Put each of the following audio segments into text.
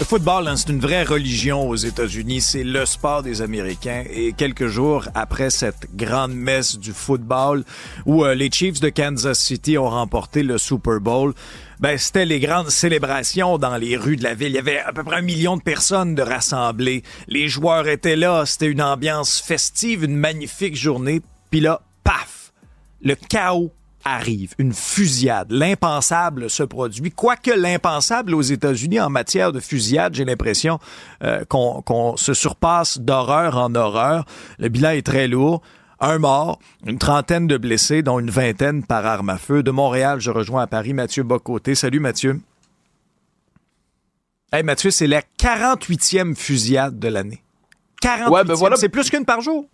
Le football, hein, c'est une vraie religion aux États-Unis. C'est le sport des Américains. Et quelques jours après cette grande messe du football où euh, les Chiefs de Kansas City ont remporté le Super Bowl, ben, c'était les grandes célébrations dans les rues de la ville. Il y avait à peu près un million de personnes de rassemblées. Les joueurs étaient là. C'était une ambiance festive, une magnifique journée. Puis là, paf! Le chaos arrive, une fusillade. L'impensable se produit. Quoique l'impensable aux États-Unis en matière de fusillade, j'ai l'impression euh, qu'on se surpasse d'horreur en horreur. Le bilan est très lourd. Un mort, une trentaine de blessés, dont une vingtaine par arme à feu. De Montréal, je rejoins à Paris Mathieu Bocoté. Salut Mathieu. Hey Mathieu, c'est la 48e fusillade de l'année. 48 ouais, ben voilà. C'est plus qu'une par jour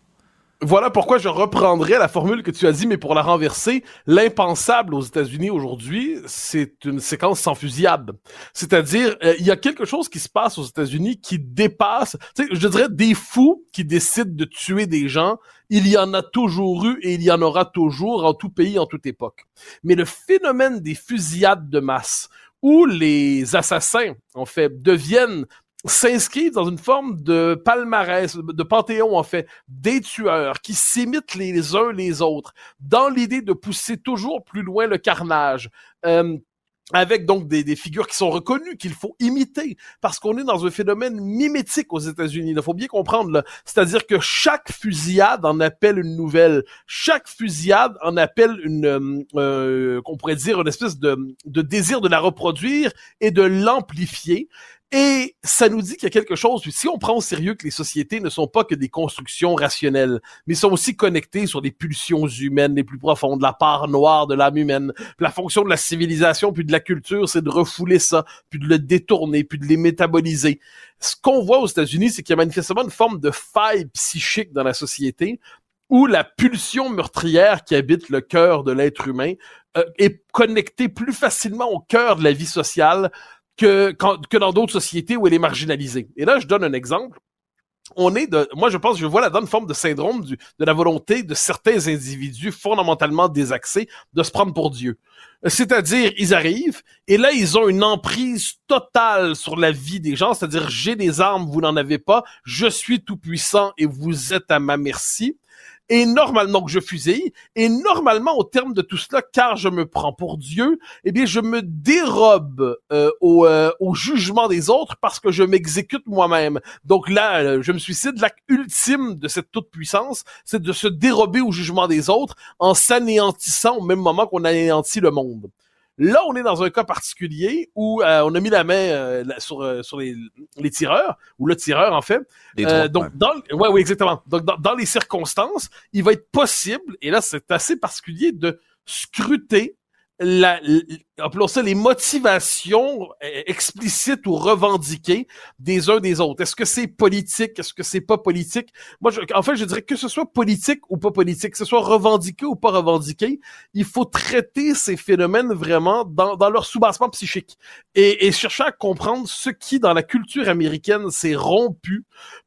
voilà pourquoi je reprendrai la formule que tu as dit, mais pour la renverser, l'impensable aux États-Unis aujourd'hui, c'est une séquence sans fusillade. C'est-à-dire, euh, il y a quelque chose qui se passe aux États-Unis qui dépasse, je dirais, des fous qui décident de tuer des gens. Il y en a toujours eu et il y en aura toujours en tout pays, en toute époque. Mais le phénomène des fusillades de masse, où les assassins, en fait, deviennent s'inscrivent dans une forme de palmarès, de panthéon en fait, des tueurs qui s'imitent les uns les autres dans l'idée de pousser toujours plus loin le carnage. Euh, avec donc des, des, figures qui sont reconnues, qu'il faut imiter, parce qu'on est dans un phénomène mimétique aux États-Unis. Il faut bien comprendre, c'est-à-dire que chaque fusillade en appelle une nouvelle. Chaque fusillade en appelle une, euh, euh qu'on pourrait dire, une espèce de, de désir de la reproduire et de l'amplifier. Et ça nous dit qu'il y a quelque chose, si on prend au sérieux que les sociétés ne sont pas que des constructions rationnelles, mais sont aussi connectées sur des pulsions humaines les plus profondes, la part noire de l'âme humaine. la fonction de la civilisation puis de la culture, c'est de refouler ça, puis de le détourner, puis de les métaboliser. Ce qu'on voit aux États-Unis, c'est qu'il y a manifestement une forme de faille psychique dans la société où la pulsion meurtrière qui habite le cœur de l'être humain euh, est connectée plus facilement au cœur de la vie sociale que, dans d'autres sociétés où elle est marginalisée. Et là, je donne un exemple. On est de, moi, je pense, je vois là-dedans une forme de syndrome de la volonté de certains individus fondamentalement désaxés de se prendre pour Dieu. C'est-à-dire, ils arrivent et là, ils ont une emprise totale sur la vie des gens. C'est-à-dire, j'ai des armes, vous n'en avez pas. Je suis tout puissant et vous êtes à ma merci et normalement que je fusille, et normalement au terme de tout cela, car je me prends pour Dieu, eh bien je me dérobe euh, au, euh, au, jugement des autres parce que je m'exécute moi-même. Donc là, euh, je me suicide. L'acte ultime de cette toute puissance, c'est de se dérober au jugement des autres en s'anéantissant au même moment qu'on anéantit le monde. Là, on est dans un cas particulier où euh, on a mis la main euh, sur, euh, sur les, les, tireurs, ou le tireur en fait. donc, dans, ouais, oui, exactement. Donc, dans, dans les circonstances, il va être possible, et là, c'est assez particulier, de scruter la, appelons ça les motivations euh, explicites ou revendiquées des uns des autres. Est-ce que c'est politique? Est-ce que c'est pas politique? Moi, je, en fait, je dirais que ce soit politique ou pas politique, que ce soit revendiqué ou pas revendiqué, il faut traiter ces phénomènes vraiment dans, dans leur soubassement psychique et, et chercher à comprendre ce qui, dans la culture américaine, s'est rompu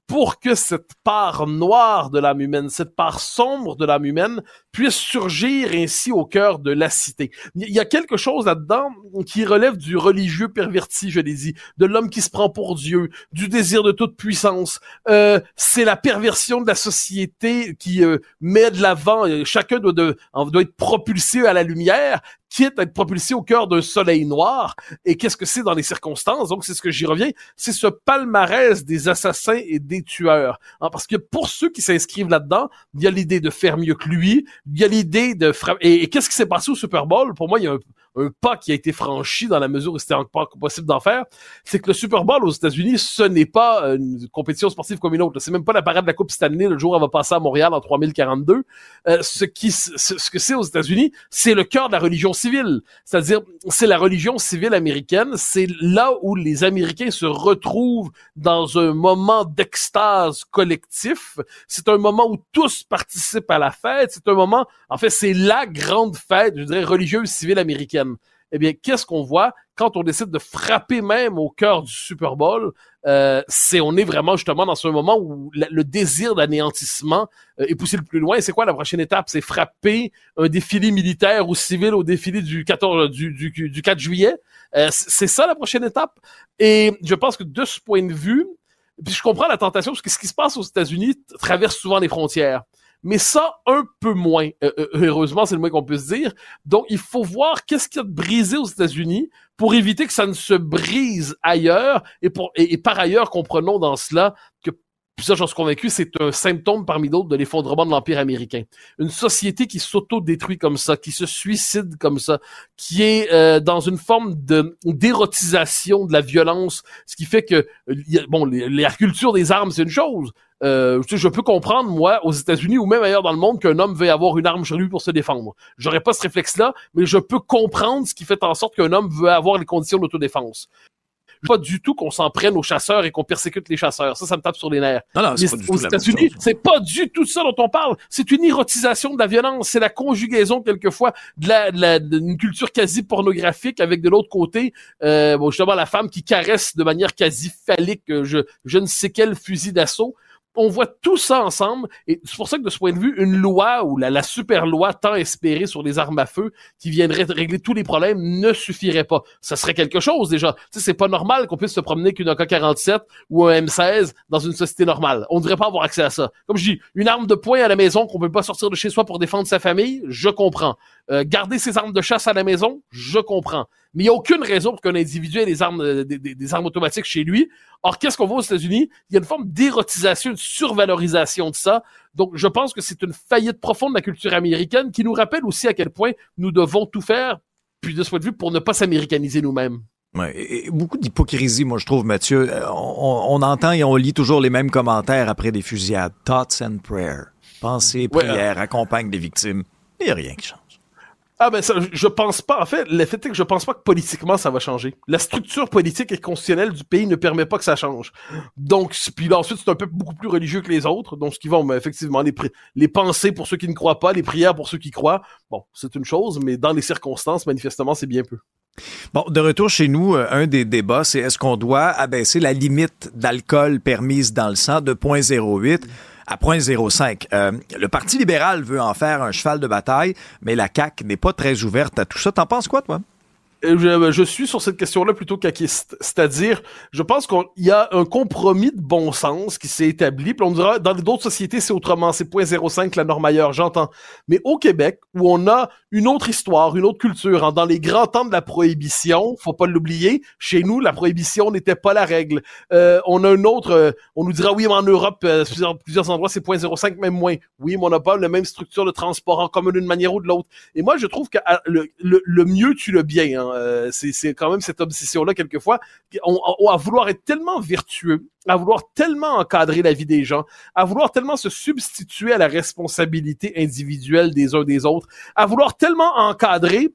pour que cette part noire de l'âme humaine, cette part sombre de l'âme humaine puisse surgir ainsi au cœur de la cité. Il y a quelque chose là-dedans qui relève du religieux perverti, je l'ai dit, de l'homme qui se prend pour Dieu, du désir de toute puissance. Euh, c'est la perversion de la société qui euh, met de l'avant, euh, chacun doit, être propulsé à la lumière, quitte à être propulsé au cœur d'un soleil noir. Et qu'est-ce que c'est dans les circonstances? Donc, c'est ce que j'y reviens. C'est ce palmarès des assassins et des tueurs. Hein, parce que pour ceux qui s'inscrivent là-dedans, il y a l'idée de faire mieux que lui. Il y a l'idée de frapper. Et, qu'est-ce qui s'est passé au Super Bowl? Pour moi, il y a un, un pas qui a été franchi dans la mesure où c'était encore possible d'en faire, c'est que le Super Bowl aux États-Unis, ce n'est pas une compétition sportive comme une autre. C'est même pas la parade de la Coupe Stanley le jour où elle va passer à Montréal en 3042. Euh, ce qui, ce, que c'est aux États-Unis, c'est le cœur de la religion civile. C'est-à-dire, c'est la religion civile américaine. C'est là où les Américains se retrouvent dans un moment d'extase collectif. C'est un moment où tous participent à la fête. C'est un moment, en fait, c'est la grande fête, je dirais, religieuse civile américaine eh bien, qu'est-ce qu'on voit quand on décide de frapper même au cœur du Super Bowl? Euh, c'est on est vraiment justement dans ce moment où le désir d'anéantissement euh, est poussé le plus loin. C'est quoi la prochaine étape? C'est frapper un défilé militaire ou civil au défilé du 14 du, du, du 4 juillet? Euh, c'est ça la prochaine étape. Et je pense que de ce point de vue, puis je comprends la tentation parce que ce qui se passe aux États-Unis traverse souvent les frontières mais ça un peu moins. Euh, euh, heureusement, c'est le moins qu'on peut se dire. Donc, il faut voir qu'est-ce qu'il y a de brisé aux États-Unis pour éviter que ça ne se brise ailleurs. Et, pour, et, par ailleurs, comprenons dans cela que ça, j'en suis convaincu, c'est un symptôme parmi d'autres de l'effondrement de l'Empire américain. Une société qui s'auto-détruit comme ça, qui se suicide comme ça, qui est euh, dans une forme de d'érotisation de la violence, ce qui fait que, bon, la culture des armes, c'est une chose, euh, je peux comprendre, moi, aux États-Unis ou même ailleurs dans le monde, qu'un homme veut avoir une arme chez lui pour se défendre. J'aurais pas ce réflexe-là, mais je peux comprendre ce qui fait en sorte qu'un homme veut avoir les conditions d'autodéfense pas du tout qu'on s'en prenne aux chasseurs et qu'on persécute les chasseurs. Ça, ça me tape sur les nerfs. Non, non, c'est aux États-Unis, c'est pas du tout ça dont on parle. C'est une érotisation de la violence. C'est la conjugaison quelquefois de la, de la d'une culture quasi pornographique avec de l'autre côté, euh, bon, justement la femme qui caresse de manière quasi phallique, euh, je, je ne sais quel fusil d'assaut on voit tout ça ensemble, et c'est pour ça que de ce point de vue, une loi ou la, super loi tant espérée sur les armes à feu qui viendrait régler tous les problèmes ne suffirait pas. Ça serait quelque chose déjà. Tu c'est pas normal qu'on puisse se promener qu'une AK-47 ou un M16 dans une société normale. On ne devrait pas avoir accès à ça. Comme je dis, une arme de poing à la maison qu'on peut pas sortir de chez soi pour défendre sa famille, je comprends. Euh, garder ses armes de chasse à la maison, je comprends. Mais il n'y a aucune raison pour qu'un individu ait des armes, euh, des, armes automatiques chez lui. Or, qu'est-ce qu'on voit aux États-Unis? Il y a une forme d'érotisation, une survalorisation de ça. Donc, je pense que c'est une faillite profonde de la culture américaine qui nous rappelle aussi à quel point nous devons tout faire, puis de ce point de vue, pour ne pas s'américaniser nous-mêmes. Ouais, et beaucoup d'hypocrisie, moi, je trouve, Mathieu. Euh, on, entend et on lit toujours les mêmes commentaires après des fusillades. Thoughts and prayers. Pensées, prières, accompagnent des victimes. Il n'y a rien qui change. Ah ben ça, je pense pas. En fait, le fait est que je pense pas que politiquement ça va changer. La structure politique et constitutionnelle du pays ne permet pas que ça change. Donc, puis là, ensuite c'est un peuple beaucoup plus religieux que les autres, donc ce qui vont ben, effectivement les les pensées pour ceux qui ne croient pas, les prières pour ceux qui croient. Bon, c'est une chose, mais dans les circonstances, manifestement, c'est bien peu. Bon, de retour chez nous, euh, un des débats, c'est est-ce qu'on doit abaisser la limite d'alcool permise dans le sang de 0.08 à 0.05. Euh, le Parti libéral veut en faire un cheval de bataille, mais la CAQ n'est pas très ouverte à tout ça. T'en penses quoi, toi? Je, je, suis sur cette question-là plutôt qu'aquiste. C'est-à-dire, je pense qu'il y a un compromis de bon sens qui s'est établi. Puis on dira, dans d'autres sociétés, c'est autrement. C'est 0.05 la norme ailleurs, j'entends. Mais au Québec, où on a une autre histoire, une autre culture, hein, dans les grands temps de la prohibition, faut pas l'oublier, chez nous, la prohibition n'était pas la règle. Euh, on a un autre, euh, on nous dira, oui, mais en Europe, euh, plusieurs, endroits, c'est 0.05, même moins. Oui, mais on n'a pas la même structure de transport en commun d'une manière ou de l'autre. Et moi, je trouve que ah, le, mieux tu le bien. Hein, euh, c'est quand même cette obsession-là, quelquefois, à vouloir être tellement vertueux, à vouloir tellement encadrer la vie des gens, à vouloir tellement se substituer à la responsabilité individuelle des uns des autres, à vouloir tellement encadrer,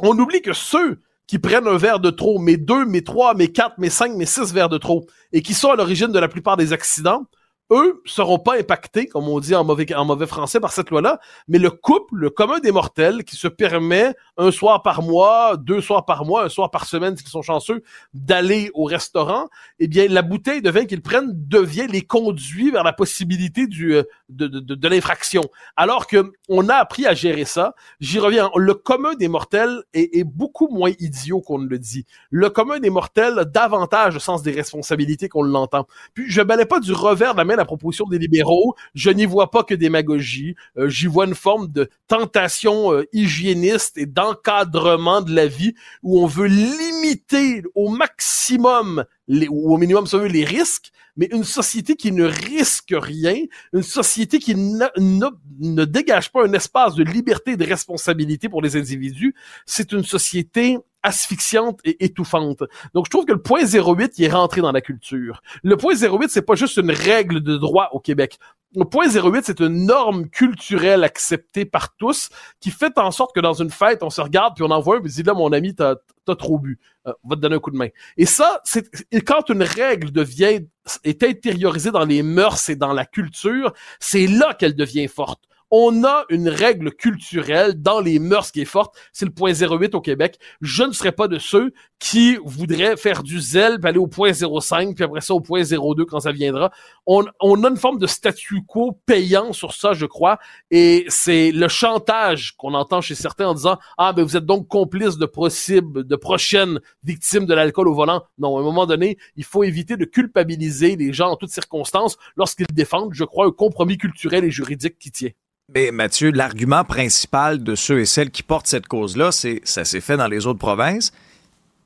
on oublie que ceux qui prennent un verre de trop, mais deux, mais trois, mais quatre, mais cinq, mais six verres de trop, et qui sont à l'origine de la plupart des accidents, eux seront pas impactés, comme on dit en mauvais, en mauvais français, par cette loi-là, mais le couple, le commun des mortels, qui se permet un soir par mois, deux soirs par mois, un soir par semaine, s'ils sont chanceux, d'aller au restaurant, eh bien, la bouteille de vin qu'ils prennent devient les conduit vers la possibilité du, euh, de, de, de, l'infraction. Alors que on a appris à gérer ça. J'y reviens. Le commun des mortels est, est beaucoup moins idiot qu'on ne le dit. Le commun des mortels davantage le sens des responsabilités qu'on l'entend. Puis, je balais pas du revers de la main la proposition des libéraux. Je n'y vois pas que démagogie. Euh, J'y vois une forme de tentation euh, hygiéniste et d'encadrement de la vie où on veut limiter au maximum ou au minimum ça veut les risques, mais une société qui ne risque rien, une société qui ne, dégage pas un espace de liberté et de responsabilité pour les individus, c'est une société asphyxiante et étouffante. Donc, je trouve que le point 08, il est rentré dans la culture. Le point 08, c'est pas juste une règle de droit au Québec. Le point 08, c'est une norme culturelle acceptée par tous qui fait en sorte que dans une fête, on se regarde puis on envoie un puis dit là, mon ami, t'as as trop bu. Euh, on va te donner un coup de main. Et ça, c'est quand une règle devient est intériorisée dans les mœurs et dans la culture, c'est là qu'elle devient forte on a une règle culturelle dans les mœurs qui est forte. C'est le point 08 au Québec. Je ne serais pas de ceux qui voudraient faire du zèle, puis aller au point 05, puis après ça au point 02 quand ça viendra. On, on a une forme de statu quo payant sur ça, je crois, et c'est le chantage qu'on entend chez certains en disant ah ben vous êtes donc complice de possibles, de prochaines victimes de l'alcool au volant. Non, à un moment donné, il faut éviter de culpabiliser les gens en toutes circonstances lorsqu'ils défendent, je crois, un compromis culturel et juridique qui tient. Mais Mathieu, l'argument principal de ceux et celles qui portent cette cause-là, c'est ça s'est fait dans les autres provinces,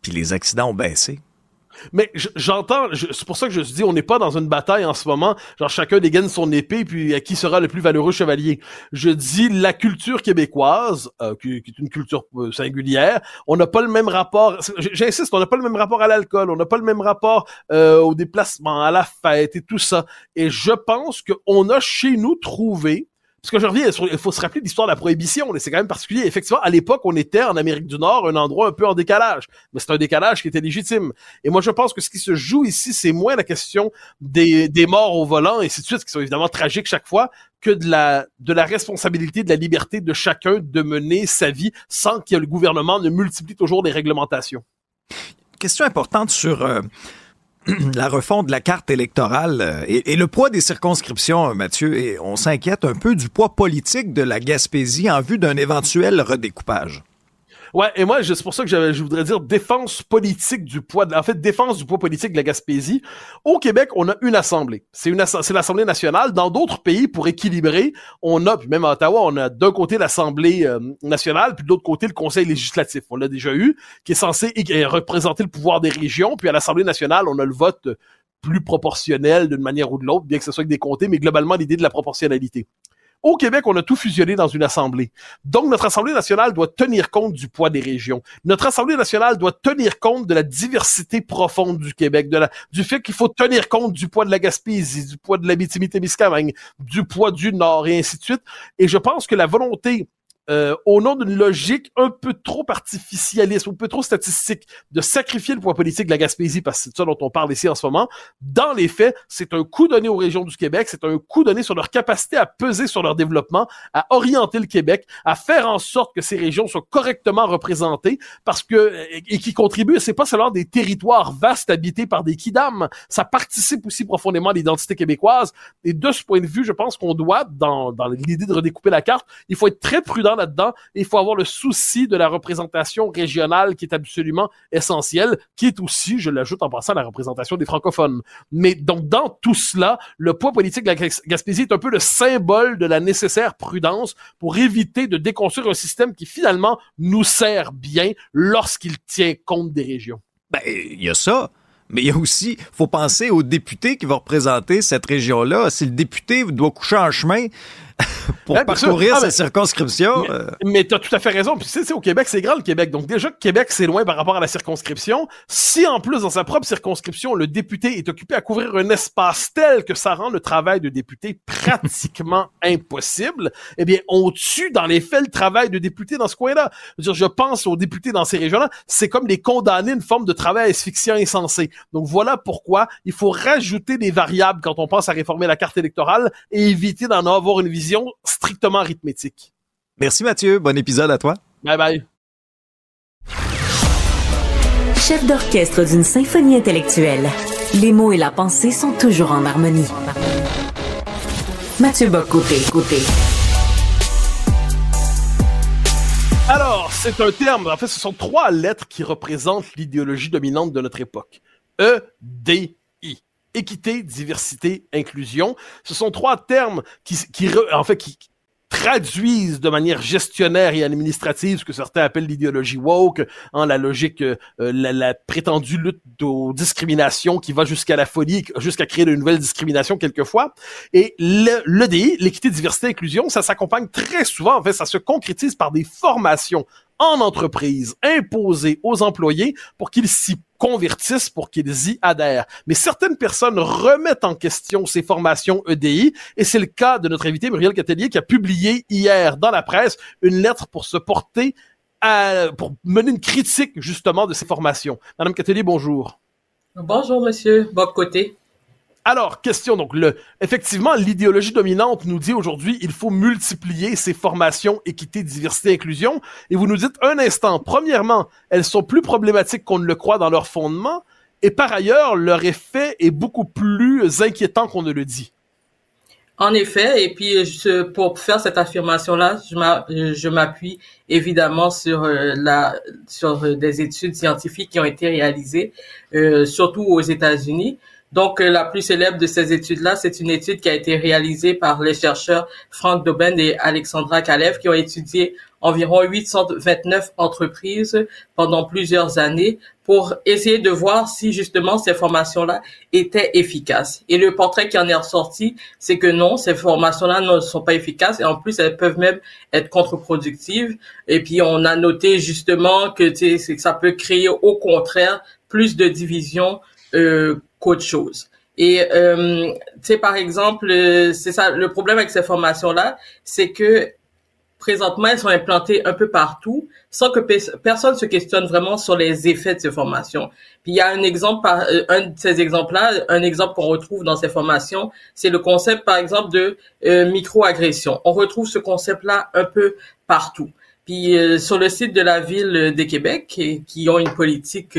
puis les accidents ont baissé. Mais j'entends, c'est pour ça que je dis, on n'est pas dans une bataille en ce moment, genre chacun dégaine son épée, puis qui sera le plus valeureux chevalier. Je dis la culture québécoise, euh, qui, est une culture euh, singulière, on n'a pas le même rapport, j'insiste, on n'a pas le même rapport à l'alcool, on n'a pas le même rapport euh, au déplacement, à la fête et tout ça. Et je pense qu'on a chez nous trouvé parce que je reviens, il faut se rappeler l'histoire de la prohibition, c'est quand même particulier. Effectivement, à l'époque, on était en Amérique du Nord, un endroit un peu en décalage, mais c'est un décalage qui était légitime. Et moi, je pense que ce qui se joue ici, c'est moins la question des, des morts au volant et ainsi de suite, qui sont évidemment tragiques chaque fois, que de la, responsabilité, de la liberté de chacun de mener sa vie sans que le gouvernement ne multiplie toujours les réglementations. Question importante sur... Euh, la refonte de la carte électorale euh, et, le poids des circonscriptions, Mathieu, et on s'inquiète un peu du poids politique de la Gaspésie en vue d'un éventuel redécoupage. Ouais, et moi, c'est pour ça que je voudrais dire défense politique du poids, en fait, défense du poids politique de la Gaspésie. Au Québec, on a une assemblée. C'est une, c'est l'Assemblée nationale. Dans d'autres pays, pour équilibrer, on a, puis même à Ottawa, on a d'un côté l'Assemblée euh, nationale, puis de l'autre côté le Conseil législatif. On l'a déjà eu, qui est censé représenter le pouvoir des régions. Puis à l'Assemblée nationale, on a le vote plus proportionnel d'une manière ou de l'autre, bien que ce soit avec des comtés, mais globalement l'idée de la proportionnalité. Au Québec, on a tout fusionné dans une assemblée. Donc, notre Assemblée nationale doit tenir compte du poids des régions. Notre Assemblée nationale doit tenir compte de la diversité profonde du Québec, du fait qu'il faut tenir compte du poids de la Gaspésie, du poids de la témiscamingue du poids du Nord et ainsi de suite. Et je pense que la volonté euh, au nom d'une logique un peu trop artificialiste, un peu trop statistique, de sacrifier le poids politique de la Gaspésie, parce que c'est ça dont on parle ici en ce moment, dans les faits, c'est un coup donné aux régions du Québec, c'est un coup donné sur leur capacité à peser sur leur développement, à orienter le Québec, à faire en sorte que ces régions soient correctement représentées, parce que, et, qui contribuent, c'est pas seulement des territoires vastes habités par des kidam, ça participe aussi profondément à l'identité québécoise, et de ce point de vue, je pense qu'on doit, dans, dans l'idée de redécouper la carte, il faut être très prudent là-dedans. Il faut avoir le souci de la représentation régionale qui est absolument essentielle, qui est aussi, je l'ajoute en passant, la représentation des francophones. Mais donc, dans tout cela, le poids politique de la Gaspésie est un peu le symbole de la nécessaire prudence pour éviter de déconstruire un système qui finalement nous sert bien lorsqu'il tient compte des régions. Ben, il y a ça. Mais il y a aussi, faut penser aux députés qui vont représenter cette région-là. Si le député doit coucher en chemin, pour parcourir ah, sa circonscription. Mais, euh. mais tu as tout à fait raison. Puis tu sais, au Québec, c'est grand le Québec. Donc déjà, Québec, c'est loin par rapport à la circonscription. Si en plus, dans sa propre circonscription, le député est occupé à couvrir un espace tel que ça rend le travail de député pratiquement impossible, eh bien, on tue dans les faits le travail de député dans ce coin-là? Je, je pense aux députés dans ces régions-là, c'est comme les condamner une forme de travail asphyxiant insensé. Donc voilà pourquoi il faut rajouter des variables quand on pense à réformer la carte électorale et éviter d'en avoir une vision strictement arithmétique. Merci Mathieu, bon épisode à toi. Bye bye. Chef d'orchestre d'une symphonie intellectuelle, les mots et la pensée sont toujours en harmonie. Mathieu Bocoté, côté. Alors, c'est un terme, en fait, ce sont trois lettres qui représentent l'idéologie dominante de notre époque. E, D, équité, diversité, inclusion. Ce sont trois termes qui, qui en fait, qui traduisent de manière gestionnaire et administrative ce que certains appellent l'idéologie woke, en la logique, euh, la, la, prétendue lutte aux discriminations qui va jusqu'à la folie, jusqu'à créer de nouvelles discriminations quelquefois. Et l'EDI, l'équité, diversité, inclusion, ça s'accompagne très souvent, en fait, ça se concrétise par des formations en entreprise imposées aux employés pour qu'ils s'y convertissent, pour qu'ils y adhèrent. Mais certaines personnes remettent en question ces formations EDI et c'est le cas de notre invité Muriel Catelier qui a publié hier dans la presse une lettre pour se porter pour mener une critique justement de ces formations. Madame Catelier, bonjour. Bonjour monsieur, bon côté. Alors, question, donc, effectivement, l'idéologie dominante nous dit aujourd'hui, il faut multiplier ces formations équité, diversité, inclusion. Et vous nous dites un instant, premièrement, elles sont plus problématiques qu'on ne le croit dans leur fondement. Et par ailleurs, leur effet est beaucoup plus inquiétant qu'on ne le dit. En effet, et puis pour faire cette affirmation-là, je m'appuie évidemment sur euh, des études scientifiques qui ont été réalisées, euh, surtout aux États-Unis. Donc, euh, la plus célèbre de ces études-là, c'est une étude qui a été réalisée par les chercheurs Frank Doben et Alexandra Kalev qui ont étudié environ 829 entreprises pendant plusieurs années pour essayer de voir si justement ces formations-là étaient efficaces. Et le portrait qui en est ressorti, c'est que non, ces formations-là ne sont pas efficaces et en plus elles peuvent même être contre-productives. Et puis on a noté justement que, que ça peut créer au contraire plus de divisions qu'autre chose. Et euh, tu sais par exemple, euh, c'est ça le problème avec ces formations là, c'est que présentement elles sont implantées un peu partout sans que personne se questionne vraiment sur les effets de ces formations. Puis il y a un exemple par euh, un de ces exemples là, un exemple qu'on retrouve dans ces formations, c'est le concept par exemple de euh, microagression. On retrouve ce concept là un peu partout. Puis euh, sur le site de la ville de Québec, qui, ont une politique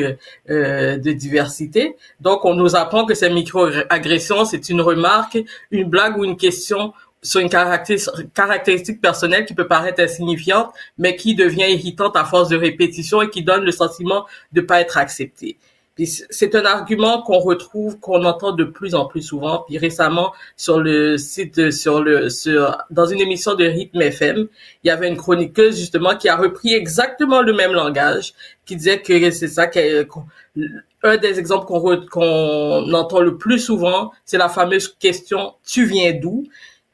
euh, de diversité, donc on nous apprend que ces microagressions, c'est une remarque, une blague ou une question sur une caractéristique personnelle qui peut paraître insignifiante, mais qui devient irritante à force de répétition et qui donne le sentiment de pas être acceptée c'est un argument qu'on retrouve, qu'on entend de plus en plus souvent. Puis récemment, sur le site, sur le, sur, dans une émission de Rythme FM, il y avait une chroniqueuse justement qui a repris exactement le même langage, qui disait que c'est ça, un des exemples qu'on qu'on entend le plus souvent, c'est la fameuse question « tu viens d'où ?»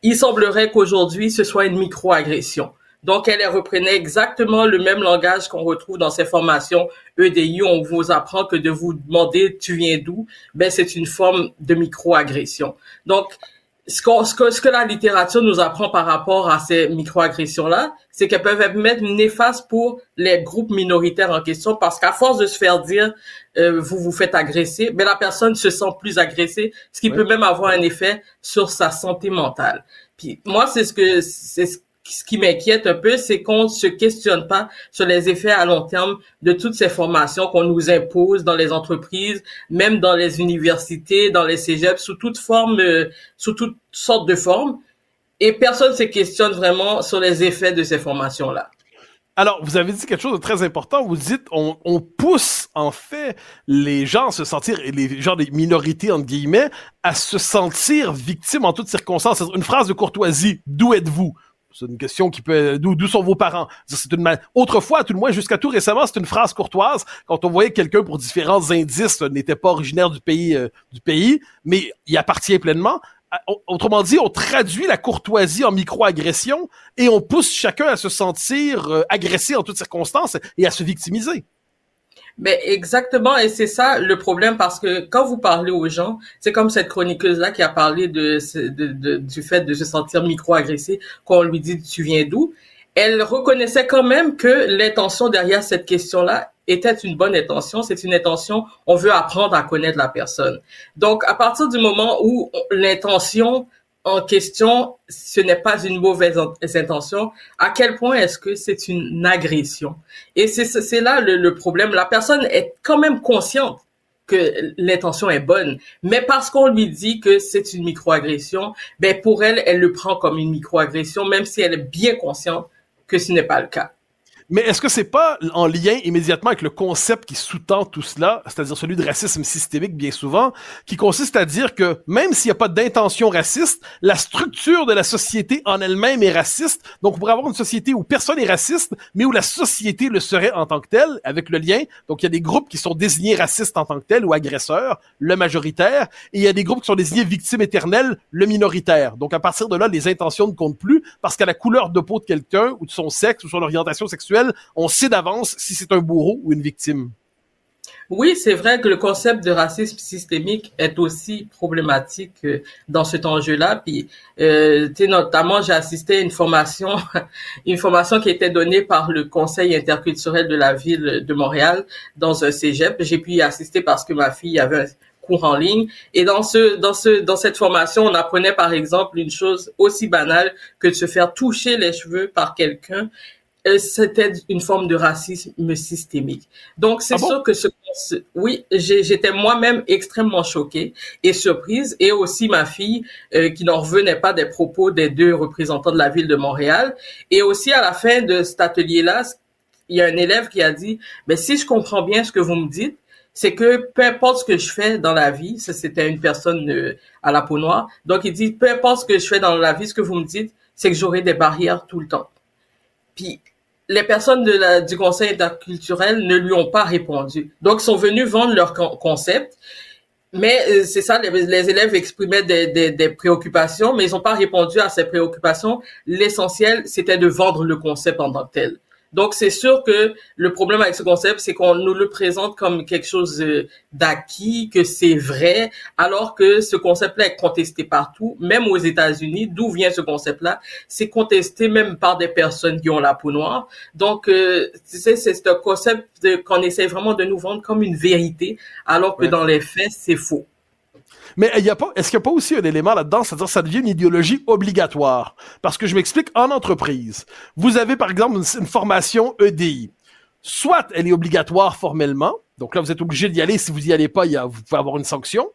Il semblerait qu'aujourd'hui, ce soit une microagression. Donc, elle reprenait exactement le même langage qu'on retrouve dans ces formations EDI. On vous apprend que de vous demander tu viens d'où, ben c'est une forme de microagression. Donc, ce, que, ce que la littérature nous apprend par rapport à ces microagressions-là, c'est qu'elles peuvent être néfastes pour les groupes minoritaires en question parce qu'à force de se faire dire euh, vous vous faites agresser, ben la personne se sent plus agressée, ce qui peut même avoir un effet sur sa santé mentale. Puis moi, c'est ce que c'est ce ce qui m'inquiète un peu, c'est qu'on ne se questionne pas sur les effets à long terme de toutes ces formations qu'on nous impose dans les entreprises, même dans les universités, dans les cégeps, sous toute forme, euh, sous toutes sortes de formes. Et personne ne se questionne vraiment sur les effets de ces formations-là. Alors, vous avez dit quelque chose de très important. Vous dites, on, pousse en fait les gens à se sentir, les gens des minorités entre guillemets, à se sentir victimes en toutes circonstances. Une phrase de courtoisie. D'où êtes-vous? C'est une question qui peut. D'où sont vos parents? C'est une autrefois, tout le moins jusqu'à tout récemment, c'est une phrase courtoise quand on voyait quelqu'un pour différents indices n'était pas originaire du pays euh, du pays, mais il appartient pleinement. Autrement dit, on traduit la courtoisie en micro-agression et on pousse chacun à se sentir euh, agressé en toutes circonstances et à se victimiser. Mais exactement, et c'est ça le problème parce que quand vous parlez aux gens, c'est comme cette chroniqueuse-là qui a parlé de, de, du fait de se sentir micro-agressé quand on lui dit tu viens d'où? Elle reconnaissait quand même que l'intention derrière cette question-là était une bonne intention. C'est une intention, on veut apprendre à connaître la personne. Donc, à partir du moment où l'intention en question, ce n'est pas une mauvaise intention, à quel point est-ce que c'est une agression? Et c'est là le, problème. La personne est quand même consciente que l'intention est bonne, mais parce qu'on lui dit que c'est une microagression, ben pour elle, elle le prend comme une microagression, même si elle est bien consciente que ce n'est pas le cas. Mais est-ce que c'est pas en lien immédiatement avec le concept qui sous-tend tout cela, c'est-à-dire celui de racisme systémique bien souvent, qui consiste à dire que même s'il n'y a pas d'intention raciste, la structure de la société en elle-même est raciste. Donc on pourrait avoir une société où personne est raciste, mais où la société le serait en tant que telle, avec le lien. Donc il y a des groupes qui sont désignés racistes en tant que tels ou agresseurs, le majoritaire, et il y a des groupes qui sont désignés victimes éternelles, le minoritaire. Donc à partir de là, les intentions ne comptent plus parce qu'à la couleur de peau de quelqu'un ou de son sexe ou son orientation sexuelle, on sait d'avance si c'est un bourreau ou une victime. Oui, c'est vrai que le concept de racisme systémique est aussi problématique euh, dans cet enjeu-là. Puis, euh, notamment, j'ai assisté à une formation, une formation qui été donnée par le Conseil interculturel de la ville de Montréal dans un cégep. J'ai pu y assister parce que ma fille avait un cours en ligne. Et dans ce, dans ce, dans cette formation, on apprenait par exemple une chose aussi banale que de se faire toucher les cheveux par quelqu'un c'était une forme de racisme systémique. Donc c'est ah sûr que ce oui, j'étais moi-même extrêmement choquée et surprise et aussi ma fille euh, qui n'en revenait pas des propos des deux représentants de la ville de Montréal et aussi à la fin de cet atelier-là, il y a un élève qui a dit mais si je comprends bien ce que vous me dites, c'est que peu importe ce que je fais dans la vie, ça c'était une personne euh, à la peau noire, donc il dit peu importe ce que je fais dans la vie, ce que vous me dites, c'est que j'aurai des barrières tout le temps. Puis les personnes du conseil interculturel ne lui ont pas répondu. Donc, ils sont venus vendre leur concept. Mais euh, c'est ça, les, les, élèves exprimaient des, des, des préoccupations, mais ils n'ont pas répondu à ces préoccupations. L'essentiel, c'était de vendre le concept en tant que tel. Donc, c'est sûr que le problème avec ce concept, c'est qu'on nous le présente comme quelque chose euh, d'acquis, que c'est vrai, alors que ce concept-là est contesté partout, même aux États-Unis. D'où vient ce concept-là? C'est contesté même par des personnes qui ont la peau noire. Donc, euh, c'est un concept qu'on essaie vraiment de nous vendre comme une vérité, alors que dans les faits, c'est faux. Mais il y a pas, est-ce qu'il n'y a pas aussi un élément là-dedans, c'est-à-dire ça devient une idéologie obligatoire? Parce que je m'explique, en entreprise, vous avez par exemple une, formation EDI. Soit elle est obligatoire formellement, donc là vous êtes obligé d'y aller, si vous y allez pas, y a, vous pouvez avoir une sanction.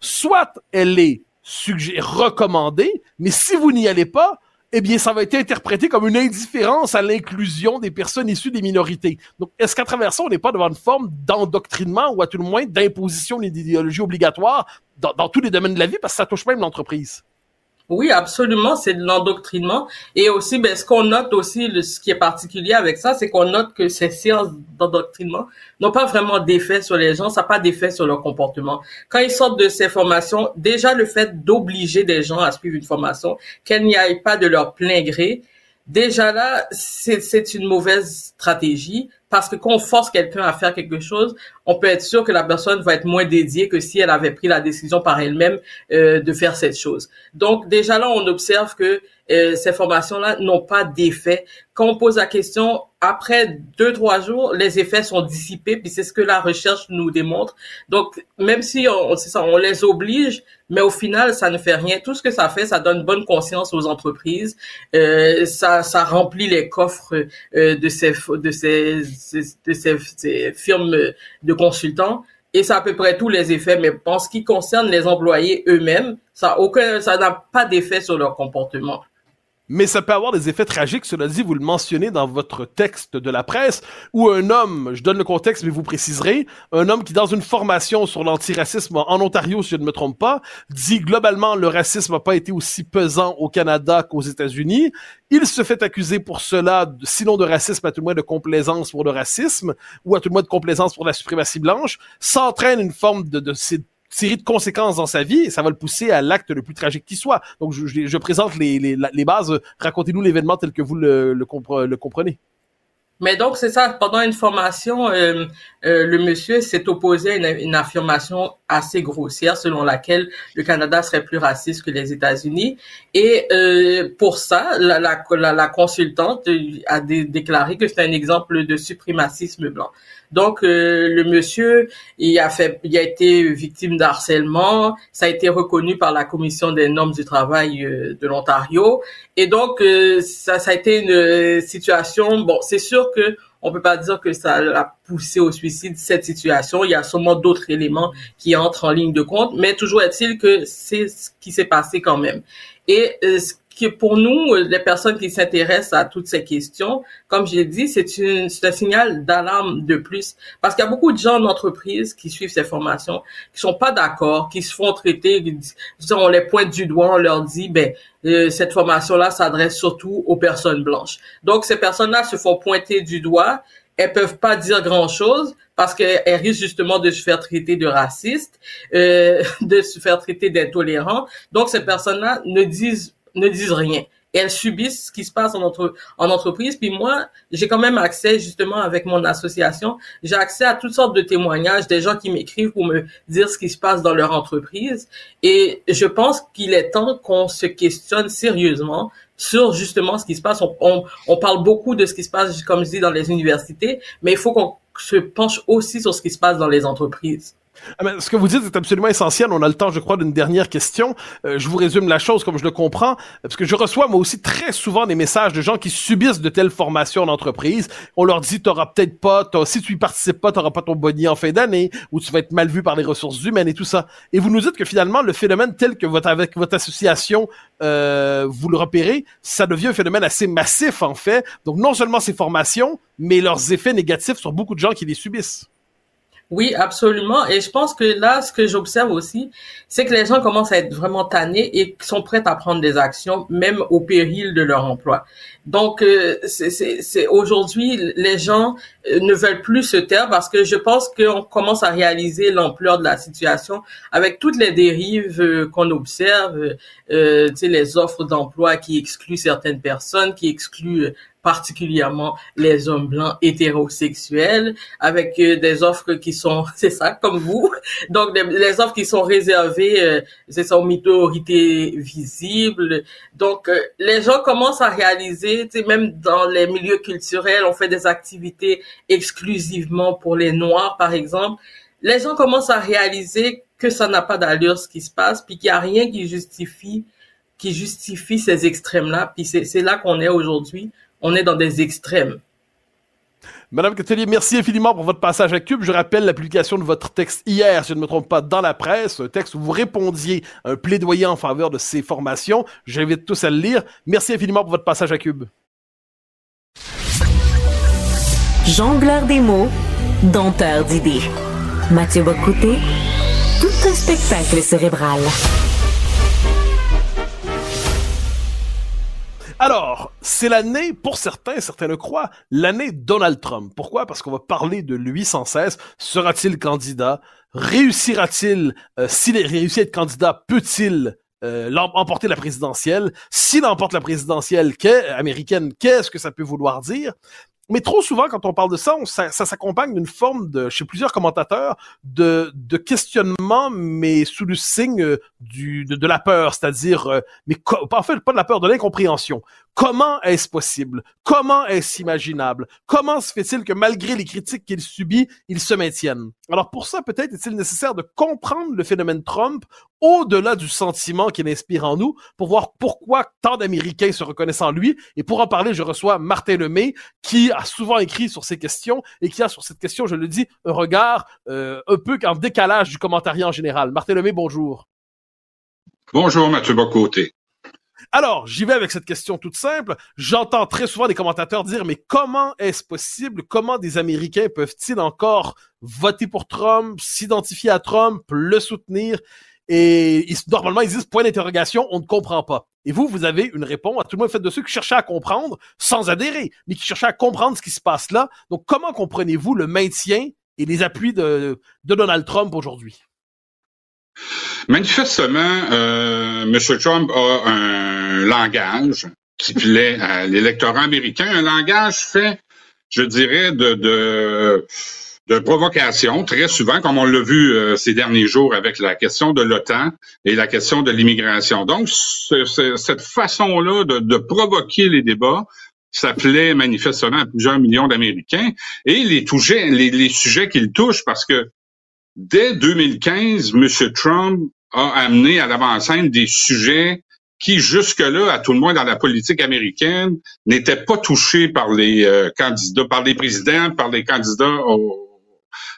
Soit elle est recommandée, mais si vous n'y allez pas, eh bien, ça va être interprété comme une indifférence à l'inclusion des personnes issues des minorités. Donc, est-ce qu'à travers ça, on n'est pas devant une forme d'endoctrinement ou à tout le moins d'imposition d'idéologie obligatoire dans, dans, tous les domaines de la vie parce que ça touche même l'entreprise? Oui, absolument, c'est de l'endoctrinement. Et aussi, ben, ce qu'on note aussi, le, ce qui est particulier avec ça, c'est qu'on note que ces séances d'endoctrinement n'ont pas vraiment d'effet sur les gens, ça n'a pas d'effet sur leur comportement. Quand ils sortent de ces formations, déjà le fait d'obliger des gens à suivre une formation, qu'elles n'y aillent pas de leur plein gré, déjà là, c'est une mauvaise stratégie parce que quand on force quelqu'un à faire quelque chose, on peut être sûr que la personne va être moins dédiée que si elle avait pris la décision par elle-même euh, de faire cette chose. Donc déjà là, on observe que euh, ces formations-là n'ont pas d'effet. Quand on pose la question, après deux, trois jours, les effets sont dissipés, puis c'est ce que la recherche nous démontre. Donc, même si on, ça, on les oblige, mais au final, ça ne fait rien. Tout ce que ça fait, ça donne bonne conscience aux entreprises, euh, ça, ça remplit les coffres euh, de ces, de ces, de ces, ces firmes de consultants. Et c'est à peu près tous les effets, mais en ce qui concerne les employés eux-mêmes, ça aucun, ça n'a pas d'effet sur leur comportement mais ça peut avoir des effets tragiques. Cela dit, vous le mentionnez dans votre texte de la presse, où un homme, je donne le contexte, mais vous préciserez, un homme qui, dans une formation sur l'antiracisme en Ontario, si je ne me trompe pas, dit globalement le racisme n'a pas été aussi pesant au Canada qu'aux États-Unis. Il se fait accuser pour cela, sinon de racisme, à tout le moins de complaisance pour le racisme, ou à tout le moins de complaisance pour la suprématie blanche, s'entraîne une forme de, de, série de conséquences dans sa vie et ça va le pousser à l'acte le plus tragique qui soit. Donc, je, présente les, les, bases. Racontez-nous l'événement tel que vous le, le, comprenez. Mais donc, c'est ça, pendant une formation, euh, euh, le monsieur s'est opposé à une, une, affirmation assez grossière selon laquelle le Canada serait plus raciste que les États-Unis. Et euh, pour ça, la, la, la, consultante a déclaré que c'est un exemple de suprémacisme blanc. Donc euh, le monsieur, il a fait, il a été victime d'harcèlement. Ça a été reconnu par la commission des normes du travail euh, de l'Ontario. Et donc euh, ça, ça a été une situation. Bon, c'est sûr que on peut pas dire que ça a poussé au suicide cette situation. Il y a sûrement d'autres éléments qui entrent en ligne de compte, mais toujours est-il que c'est ce qui s'est passé quand même. Et ce que pour nous, les personnes qui s'intéressent à toutes ces questions, comme j'ai dit, c'est un signal d'alarme de plus. Parce qu'il y a beaucoup de gens en entreprise qui suivent ces formations, qui sont pas d'accord, qui se font traiter, on les pointe du doigt, on leur dit, ben, euh, cette formation-là s'adresse surtout aux personnes blanches. Donc, ces personnes-là se font pointer du doigt, elles peuvent pas dire grand-chose parce qu'elles risquent justement de se faire traiter de racistes, euh, de se faire traiter d'intolérants. Donc, ces personnes-là ne disent ne disent rien. Elles subissent ce qui se passe en, entre, en entreprise. Puis moi, j'ai quand même accès, justement, avec mon association, j'ai accès à toutes sortes de témoignages, des gens qui m'écrivent pour me dire ce qui se passe dans leur entreprise. Et je pense qu'il est temps qu'on se questionne sérieusement sur justement ce qui se passe. On, parle beaucoup de ce qui se passe, comme je dis, dans les universités, mais il faut qu'on se penche aussi sur ce qui se passe dans les entreprises. Ah, ce que vous dites est absolument essentiel. On a le temps, je crois, d'une dernière question. Euh, je vous résume la chose comme je le comprends, parce que je reçois moi aussi très souvent des messages de gens qui subissent de telles formations en entreprise. On leur dit, t'auras peut-être pas, si tu y participes pas, t'auras pas ton boni en fin d'année, ou tu vas être mal vu par les ressources humaines et tout ça. Et vous nous dites que finalement, le phénomène tel que votre avec votre association euh, vous le repérez, ça devient un phénomène assez massif en fait. Donc non seulement ces formations, mais leurs effets négatifs sur beaucoup de gens qui les subissent. Oui, absolument. Et je pense que là, ce que j'observe aussi, c'est que les gens commencent à être vraiment tannés et sont prêts à prendre des actions, même au péril de leur emploi. Donc, euh, c'est aujourd'hui, les gens euh, ne veulent plus se taire parce que je pense qu'on commence à réaliser l'ampleur de la situation avec toutes les dérives euh, qu'on observe, euh, les offres d'emploi qui excluent certaines personnes, qui excluent particulièrement les hommes blancs hétérosexuels, avec euh, des offres qui sont, c'est ça, comme vous, donc les offres qui sont réservées, euh, c'est ça, aux minorités visibles. Donc, euh, les gens commencent à réaliser, même dans les milieux culturels, on fait des activités exclusivement pour les Noirs, par exemple. Les gens commencent à réaliser que ça n'a pas d'allure ce qui se passe, puis qu'il n'y a rien qui justifie qui justifie ces extrêmes-là. Puis c'est là qu'on est aujourd'hui on est dans des extrêmes. Madame Catelier, merci infiniment pour votre passage à Cube. Je rappelle la publication de votre texte hier, si je ne me trompe pas, dans la presse, un texte où vous répondiez à un plaidoyer en faveur de ces formations. J'invite tous à le lire. Merci infiniment pour votre passage à Cube. Jongleur des mots, dompteur d'idées. Mathieu Bocoté, tout un spectacle cérébral. Alors, c'est l'année, pour certains, certains le croient, l'année Donald Trump. Pourquoi? Parce qu'on va parler de lui sans cesse. Sera-t-il candidat? Réussira-t-il, euh, s'il réussit à être candidat, peut-il euh, emporter la présidentielle? S'il emporte la présidentielle américaine, qu'est-ce que ça peut vouloir dire? Mais trop souvent, quand on parle de ça, ça, s'accompagne d'une forme de, chez plusieurs commentateurs, de, de questionnement, mais sous le signe euh, de, la peur, c'est-à-dire, euh, mais en fait, pas de la peur, de l'incompréhension. Comment est-ce possible? Comment est-ce imaginable? Comment se fait-il que malgré les critiques qu'il subit, il se maintienne? Alors pour ça, peut-être est-il nécessaire de comprendre le phénomène Trump au-delà du sentiment qu'il inspire en nous pour voir pourquoi tant d'Américains se reconnaissent en lui. Et pour en parler, je reçois Martin Lemay qui a souvent écrit sur ces questions et qui a sur cette question, je le dis, un regard euh, un peu en décalage du commentariat en général. Martin Lemay, bonjour. Bonjour Mathieu Bocoté. Alors, j'y vais avec cette question toute simple. J'entends très souvent des commentateurs dire, mais comment est-ce possible? Comment des Américains peuvent-ils encore voter pour Trump, s'identifier à Trump, le soutenir? Et normalement, ils disent point d'interrogation, on ne comprend pas. Et vous, vous avez une réponse à tout le monde fait de ceux qui cherchaient à comprendre sans adhérer, mais qui cherchaient à comprendre ce qui se passe là. Donc, comment comprenez-vous le maintien et les appuis de Donald Trump aujourd'hui? Manifestement, euh, M. Trump a un langage qui plaît à l'électorat américain, un langage fait, je dirais, de, provocation, très souvent, comme on l'a vu euh, ces derniers jours avec la question de l'OTAN et la question de l'immigration. Donc, cette façon-là de, provoquer les débats, ça plaît manifestement à plusieurs millions d'Américains et les, toucher, les, les sujets qu'il touche, parce que Dès 2015, M. Trump a amené à l'avant-scène des sujets qui, jusque-là, à tout le moins dans la politique américaine, n'étaient pas touchés par les euh, candidats, par les présidents, par les candidats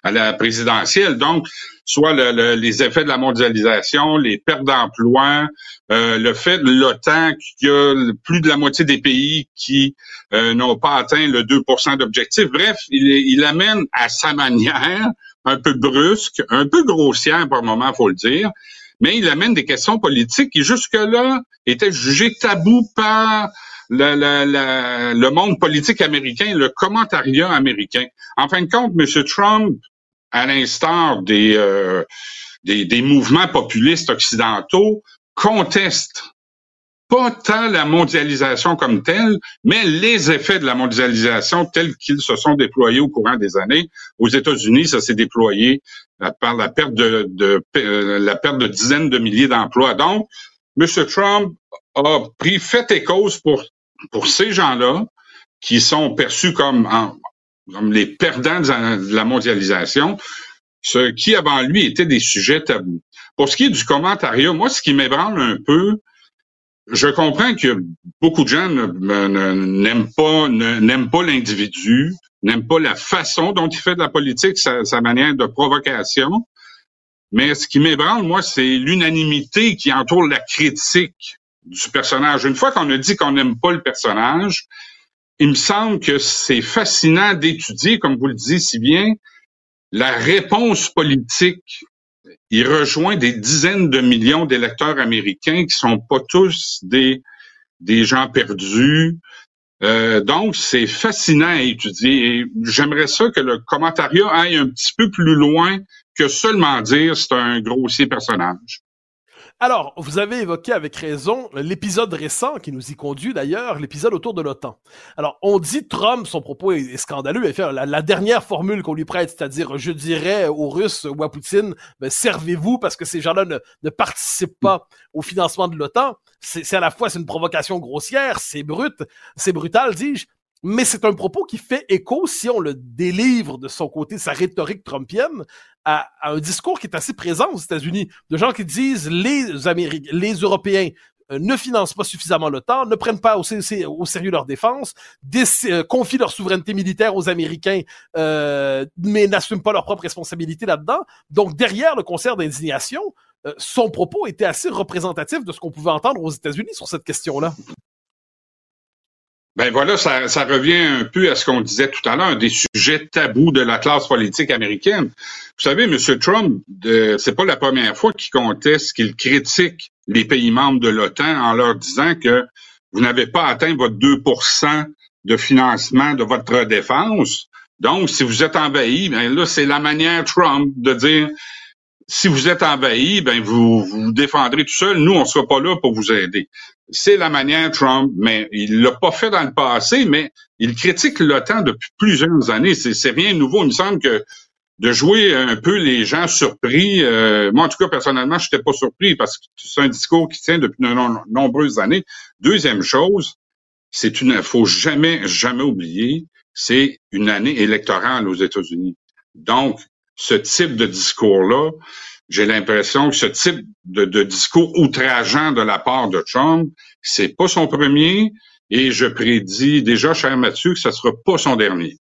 à la présidentielle. Donc, soit les effets de la mondialisation, les pertes d'emplois, euh, le fait de l'OTAN qu'il a plus de la moitié des pays qui euh, n'ont pas atteint le 2% d'objectif. Bref, il amène à sa manière, un peu brusque, un peu grossière par moment, faut le dire, mais il amène des questions politiques qui jusque-là étaient jugées tabous par le, monde politique américain, le commentariat américain. En fin de compte, M. Trump, à l'instar des, euh, mouvements populistes occidentaux, conteste pas tant la mondialisation comme telle, mais les effets de la mondialisation tels qu'ils se sont déployés au courant des années. Aux États-Unis, ça s'est déployé par la perte de, de euh, la perte de dizaines de milliers d'emplois. Donc, M. Trump a pris fait et cause pour pour ces gens-là qui sont perçus comme, comme les perdants de la mondialisation, ce qui avant lui était des sujets tabous. Pour ce qui est du commentariat, moi, ce qui m'ébranle un peu, je comprends que beaucoup de gens n'aiment pas n'aiment pas l'individu, n'aiment pas la façon dont il fait de la politique, sa, sa manière de provocation. Mais ce qui m'ébranle, moi, c'est l'unanimité qui entoure la critique du personnage. Une fois qu'on a dit qu'on n'aime pas le personnage, il me semble que c'est fascinant d'étudier, comme vous le dites si bien, la réponse politique. Il rejoint des dizaines de millions d'électeurs américains qui sont pas tous des, des gens perdus. Euh, donc, c'est fascinant à étudier et j'aimerais ça que le commentariat aille un petit peu plus loin que seulement dire c'est un grossier personnage. Alors, vous avez évoqué avec raison l'épisode récent qui nous y conduit d'ailleurs, l'épisode autour de l'OTAN. Alors, on dit Trump, son propos est, scandaleux, il fait la, dernière formule qu'on lui prête, c'est-à-dire, je dirais aux Russes ou à Poutine, ben, servez-vous parce que ces gens-là ne, ne participent pas au financement de l'OTAN. C'est à la fois c'est une provocation grossière, c'est brut, c'est brutal, dis-je, mais c'est un propos qui fait écho, si on le délivre de son côté, sa rhétorique trumpienne, à, un discours qui est assez présent aux États-Unis, de gens qui disent les Américains, les Européens euh, ne financent pas suffisamment l'OTAN, ne prennent pas au, sérieux leur défense, euh, confient leur souveraineté militaire aux Américains, euh, mais n'assument pas leur propre responsabilité là-dedans. Donc derrière le concert d'indignation, son propos était assez représentatif de ce qu'on pouvait entendre aux États-Unis sur cette question-là. Ben voilà, ça, ça, revient un peu à ce qu'on disait tout à l'heure, des sujets tabous de la classe politique américaine. Vous savez, M. Trump, c'est pas la première fois qu'il conteste, qu'il critique les pays membres de l'OTAN en leur disant que vous n'avez pas atteint votre 2% de financement de votre défense. Donc, si vous êtes envahi, ben là, c'est la manière Trump de dire si vous êtes envahi, ben vous vous défendrez tout seul. Nous, on sera pas là pour vous aider. C'est la manière Trump, mais il l'a pas fait dans le passé, mais il critique l'OTAN depuis plusieurs années. C'est rien de nouveau. Il me semble que de jouer un peu les gens surpris. Euh, moi, en tout cas, personnellement, je n'étais pas surpris parce que c'est un discours qui tient depuis de nombreuses années. Deuxième chose, c'est une, faut jamais, jamais oublier, c'est une année électorale aux États-Unis. Donc, ce type de discours-là, j'ai l'impression que ce type de, discours outrageant de la part de Trump, c'est pas son premier, et je prédis déjà, cher Mathieu, que ce sera pas son dernier.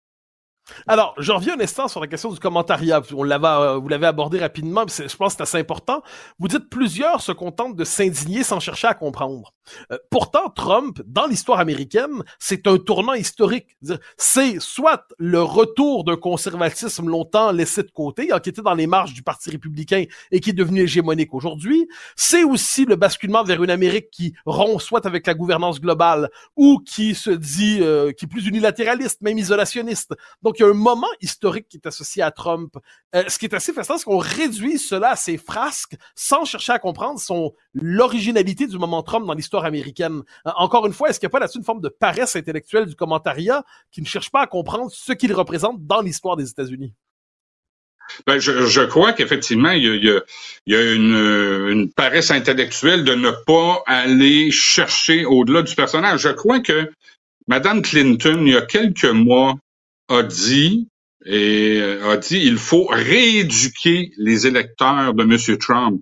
Alors, je reviens un instant sur la question du commentariat. On l'avait, euh, vous l'avez abordé rapidement, mais je pense que c'est assez important. Vous dites plusieurs se contentent de s'indigner sans chercher à comprendre. Euh, pourtant, Trump, dans l'histoire américaine, c'est un tournant historique. C'est soit le retour d'un conservatisme longtemps laissé de côté, qui était dans les marges du Parti républicain et qui est devenu hégémonique aujourd'hui. C'est aussi le basculement vers une Amérique qui rompt soit avec la gouvernance globale ou qui se dit, euh, qui est plus unilatéraliste, même isolationniste. Donc, il y a un moment historique qui est associé à Trump. Euh, ce qui est assez fascinant, c'est qu'on réduit cela à ses frasques sans chercher à comprendre l'originalité du moment Trump dans l'histoire américaine. Euh, encore une fois, est-ce qu'il n'y a pas là-dessus une forme de paresse intellectuelle du commentariat qui ne cherche pas à comprendre ce qu'il représente dans l'histoire des États-Unis? Ben, je, crois qu'effectivement, il y a, une, une, paresse intellectuelle de ne pas aller chercher au-delà du personnage. Je crois que Mme Clinton, il y a quelques mois, a dit et a dit il faut rééduquer les électeurs de M. Trump.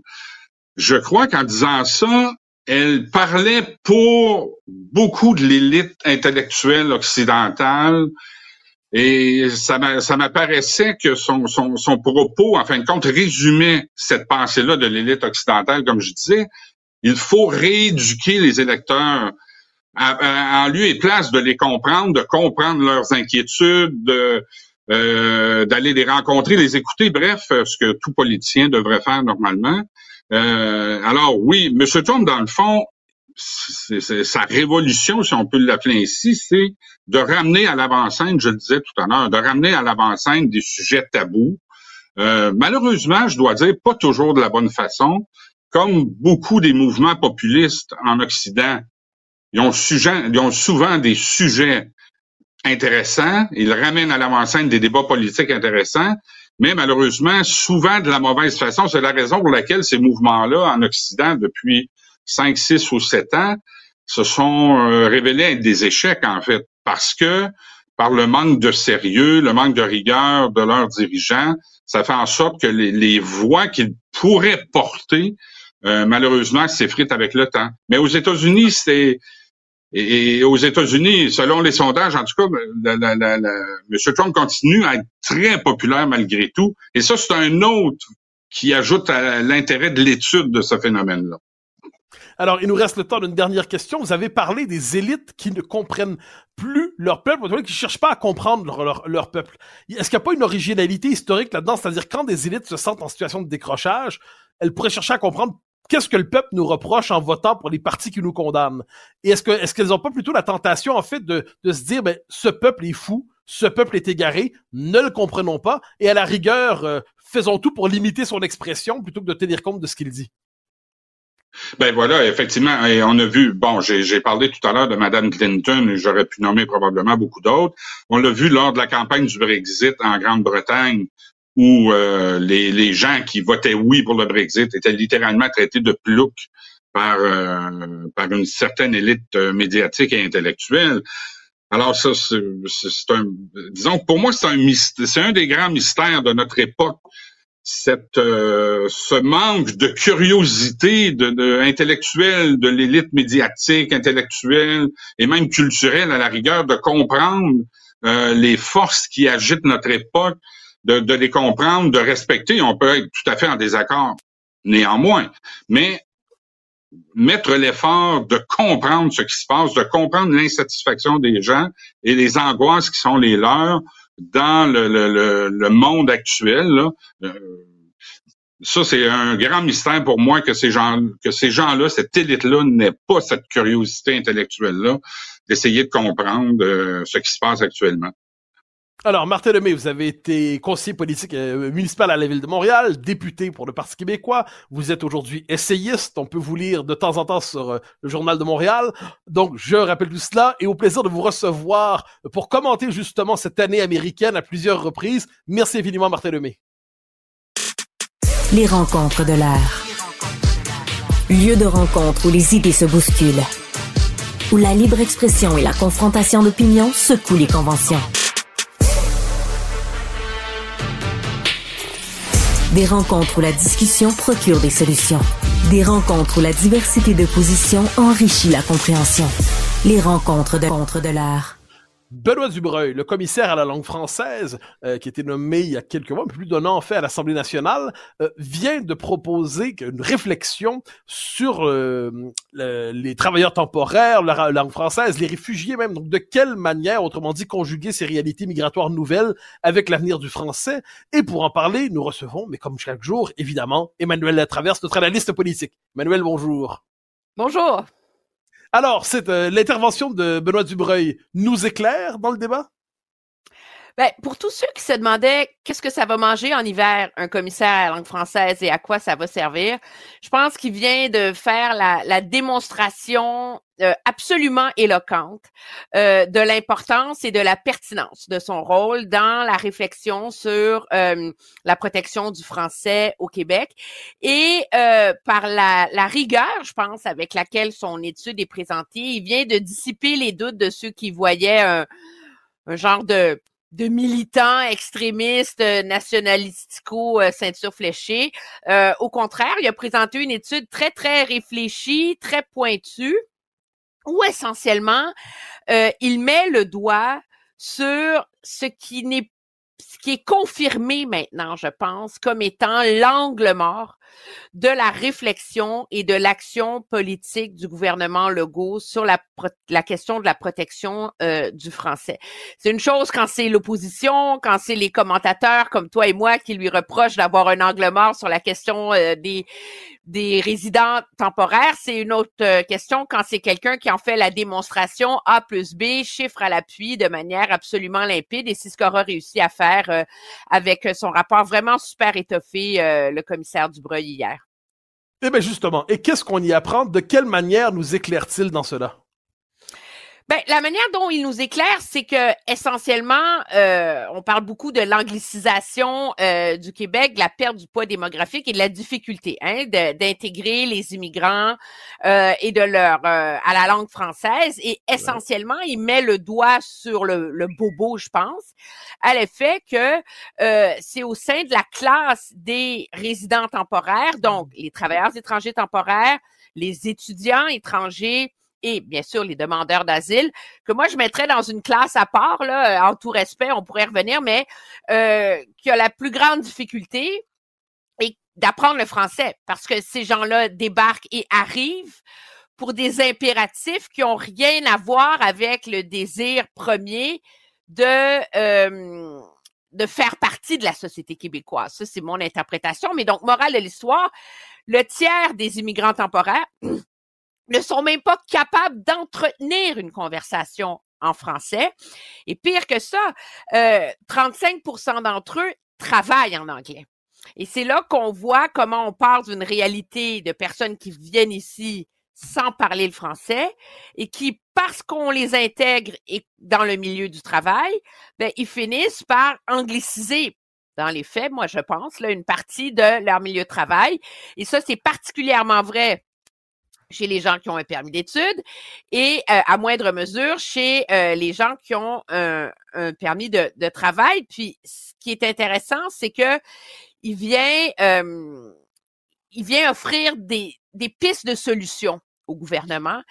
Je crois qu'en disant ça, elle parlait pour beaucoup de l'élite intellectuelle occidentale Et ça m'apparaissait que son, son, son, propos, en fin de compte, résumait cette pensée-là de l'élite occidentale, comme je disais. Il faut rééduquer les électeurs en lieu et place de les comprendre, de comprendre leurs inquiétudes, euh, d'aller les rencontrer, les écouter, bref, ce que tout politicien devrait faire normalement. Euh, alors oui, M. Trump, dans le fond, c'est sa révolution, si on peut l'appeler ainsi, c'est de ramener à l'avant-scène, je le disais tout à l'heure, de ramener à l'avant-scène des sujets tabous. Euh, malheureusement, je dois dire, pas toujours de la bonne façon. Comme beaucoup des mouvements populistes en Occident, ils ont, souvent des sujets intéressants, ils ramènent à l'avant-scène des débats politiques intéressants, mais malheureusement, souvent de la mauvaise façon. C'est la raison pour laquelle ces mouvements-là en Occident, depuis 5, 6 ou 7 ans, se sont euh, révélés être des échecs, en fait, parce que par le manque de sérieux, le manque de rigueur de leurs dirigeants, ça fait en sorte que les, voix qu'ils pourraient porter, euh, malheureusement, s'effritent avec le temps. Mais aux États-Unis, c'est et, aux États-Unis, selon les sondages, en tout cas, M. Trump continue à être très populaire malgré tout. Et ça, c'est un autre qui ajoute à l'intérêt de l'étude de ce phénomène-là. Alors, il nous reste le temps d'une dernière question. Vous avez parlé des élites qui ne comprennent plus leur peuple, qui ne cherchent pas à comprendre leur, leur, peuple. Est-ce qu'il n'y a pas une originalité historique là-dedans? C'est-à-dire, quand des élites se sentent en situation de décrochage, elles pourraient chercher à comprendre qu'est-ce que le peuple nous reproche en votant pour les partis qui nous condamnent? Et est-ce qu'elles n'ont pas plutôt la tentation, en fait, de, se dire, ben, ce peuple est fou, ce peuple est égaré, ne le comprenons pas, et à la rigueur, euh, faisons tout pour limiter son expression plutôt que de tenir compte de ce qu'il dit? Ben voilà, effectivement, on a vu, bon, j'ai parlé tout à l'heure de Mme Clinton, et j'aurais pu nommer probablement beaucoup d'autres. On l'a vu lors de la campagne du Brexit en Grande-Bretagne, où euh, les, les, gens qui votaient oui pour le Brexit étaient littéralement traités de ploucs par, euh, par une certaine élite euh, médiatique et intellectuelle. Alors ça, c'est un, disons, pour moi, c'est un, c'est un des grands mystères de notre époque cette euh, ce manque de curiosité de, de intellectuelle de l'élite médiatique, intellectuelle et même culturelle à la rigueur de comprendre euh, les forces qui agitent notre époque, de, les comprendre, de respecter. On peut être tout à fait en désaccord, néanmoins, mais mettre l'effort de comprendre ce qui se passe, de comprendre l'insatisfaction des gens et les angoisses qui sont les leurs, dans le, monde actuel, là, euh, ça, c'est un grand mystère pour moi que ces gens, que ces gens-là, cette élite-là, n'aient pas cette curiosité intellectuelle-là d'essayer de comprendre euh, ce qui se passe actuellement. Alors, Martin Lemay, vous avez été conseiller politique euh, municipal à la ville de Montréal, député pour le Parti québécois. Vous êtes aujourd'hui essayiste. On peut vous lire de temps en temps sur euh, le Journal de Montréal. Donc, je rappelle tout cela et au plaisir de vous recevoir pour commenter justement cette année américaine à plusieurs reprises. Merci infiniment, Martin Lemay. Les rencontres de l'art. Lieu de rencontre où les idées se bousculent. Où la libre expression et la confrontation d'opinions secouent les conventions. Des rencontres où la discussion procure des solutions. Des rencontres où la diversité de positions enrichit la compréhension. Les rencontres de l'art. Benoît Dubreuil, le commissaire à la langue française, euh, qui a été nommé il y a quelques mois, plus d'un an en fait à l'Assemblée nationale, euh, vient de proposer une réflexion sur euh, les travailleurs temporaires, la, langue française, les réfugiés même. Donc, de quelle manière, autrement dit, conjuguer ces réalités migratoires nouvelles avec l'avenir du français? Et pour en parler, nous recevons, mais comme chaque jour, évidemment, Emmanuel Latraverse, notre analyste politique. Emmanuel, bonjour. Bonjour. Alors, c'est euh, l'intervention de Benoît Dubreuil nous éclaire dans le débat? Ben, pour tous ceux qui se demandaient qu'est-ce que ça va manger en hiver, un commissaire à la langue française et à quoi ça va servir, je pense qu'il vient de faire la, la démonstration euh, absolument éloquente euh, de l'importance et de la pertinence de son rôle dans la réflexion sur euh, la protection du français au Québec et par la, la rigueur, je pense, avec laquelle son étude est présentée, il vient de dissiper les doutes de ceux qui voyaient un, un genre de de militants extrémistes euh, nationalistico euh, ceinture fléchée. Euh, au contraire, il a présenté une étude très très réfléchie, très pointue, où essentiellement il met le doigt sur ce qui n'est ce qui est confirmé maintenant, je pense, comme étant l'angle mort de la réflexion et de l'action politique du gouvernement Legault sur la, la question de la protection euh, du français. C'est une chose quand c'est l'opposition, quand c'est les commentateurs comme toi et moi qui lui reprochent d'avoir un angle mort sur la question euh, des des résidents temporaires, c'est une autre euh, question quand c'est quelqu'un qui en fait la démonstration A plus B, chiffre à l'appui, de manière absolument limpide. Et c'est ce qu'aura réussi à faire euh, avec son rapport vraiment super étoffé, euh, le commissaire Dubreuil hier. Eh bien justement, et qu'est-ce qu'on y apprend? De quelle manière nous éclaire-t-il dans cela? Ben, la manière dont il nous éclaire, c'est que essentiellement, euh, on parle beaucoup de l'anglicisation euh, du Québec, de la perte du poids démographique et de la difficulté hein, d'intégrer les immigrants euh, et de leur euh, à la langue française. Et essentiellement, il met le doigt sur le, le bobo, je pense, à l'effet que euh, c'est au sein de la classe des résidents temporaires, donc les travailleurs étrangers temporaires, les étudiants étrangers et bien sûr les demandeurs d'asile, que moi je mettrais dans une classe à part, là, en tout respect, on pourrait revenir, mais euh, qui a la plus grande difficulté et d'apprendre le français, parce que ces gens-là débarquent et arrivent pour des impératifs qui ont rien à voir avec le désir premier de euh, de faire partie de la société québécoise. Ça, c'est mon interprétation. Mais donc, morale de l'histoire, le tiers des immigrants temporaires ne sont même pas capables d'entretenir une conversation en français. Et pire que ça, euh, 35% d'entre eux travaillent en anglais. Et c'est là qu'on voit comment on parle d'une réalité de personnes qui viennent ici sans parler le français et qui, parce qu'on les intègre dans le milieu du travail, ben, ils finissent par angliciser dans les faits, moi je pense, là, une partie de leur milieu de travail. Et ça, c'est particulièrement vrai chez les gens qui ont un permis d'études et euh, à moindre mesure chez euh, les gens qui ont un, permis de, de, travail. Puis ce qui est intéressant, c'est que il vient, euh, il vient offrir des, des pistes de solutions au gouvernement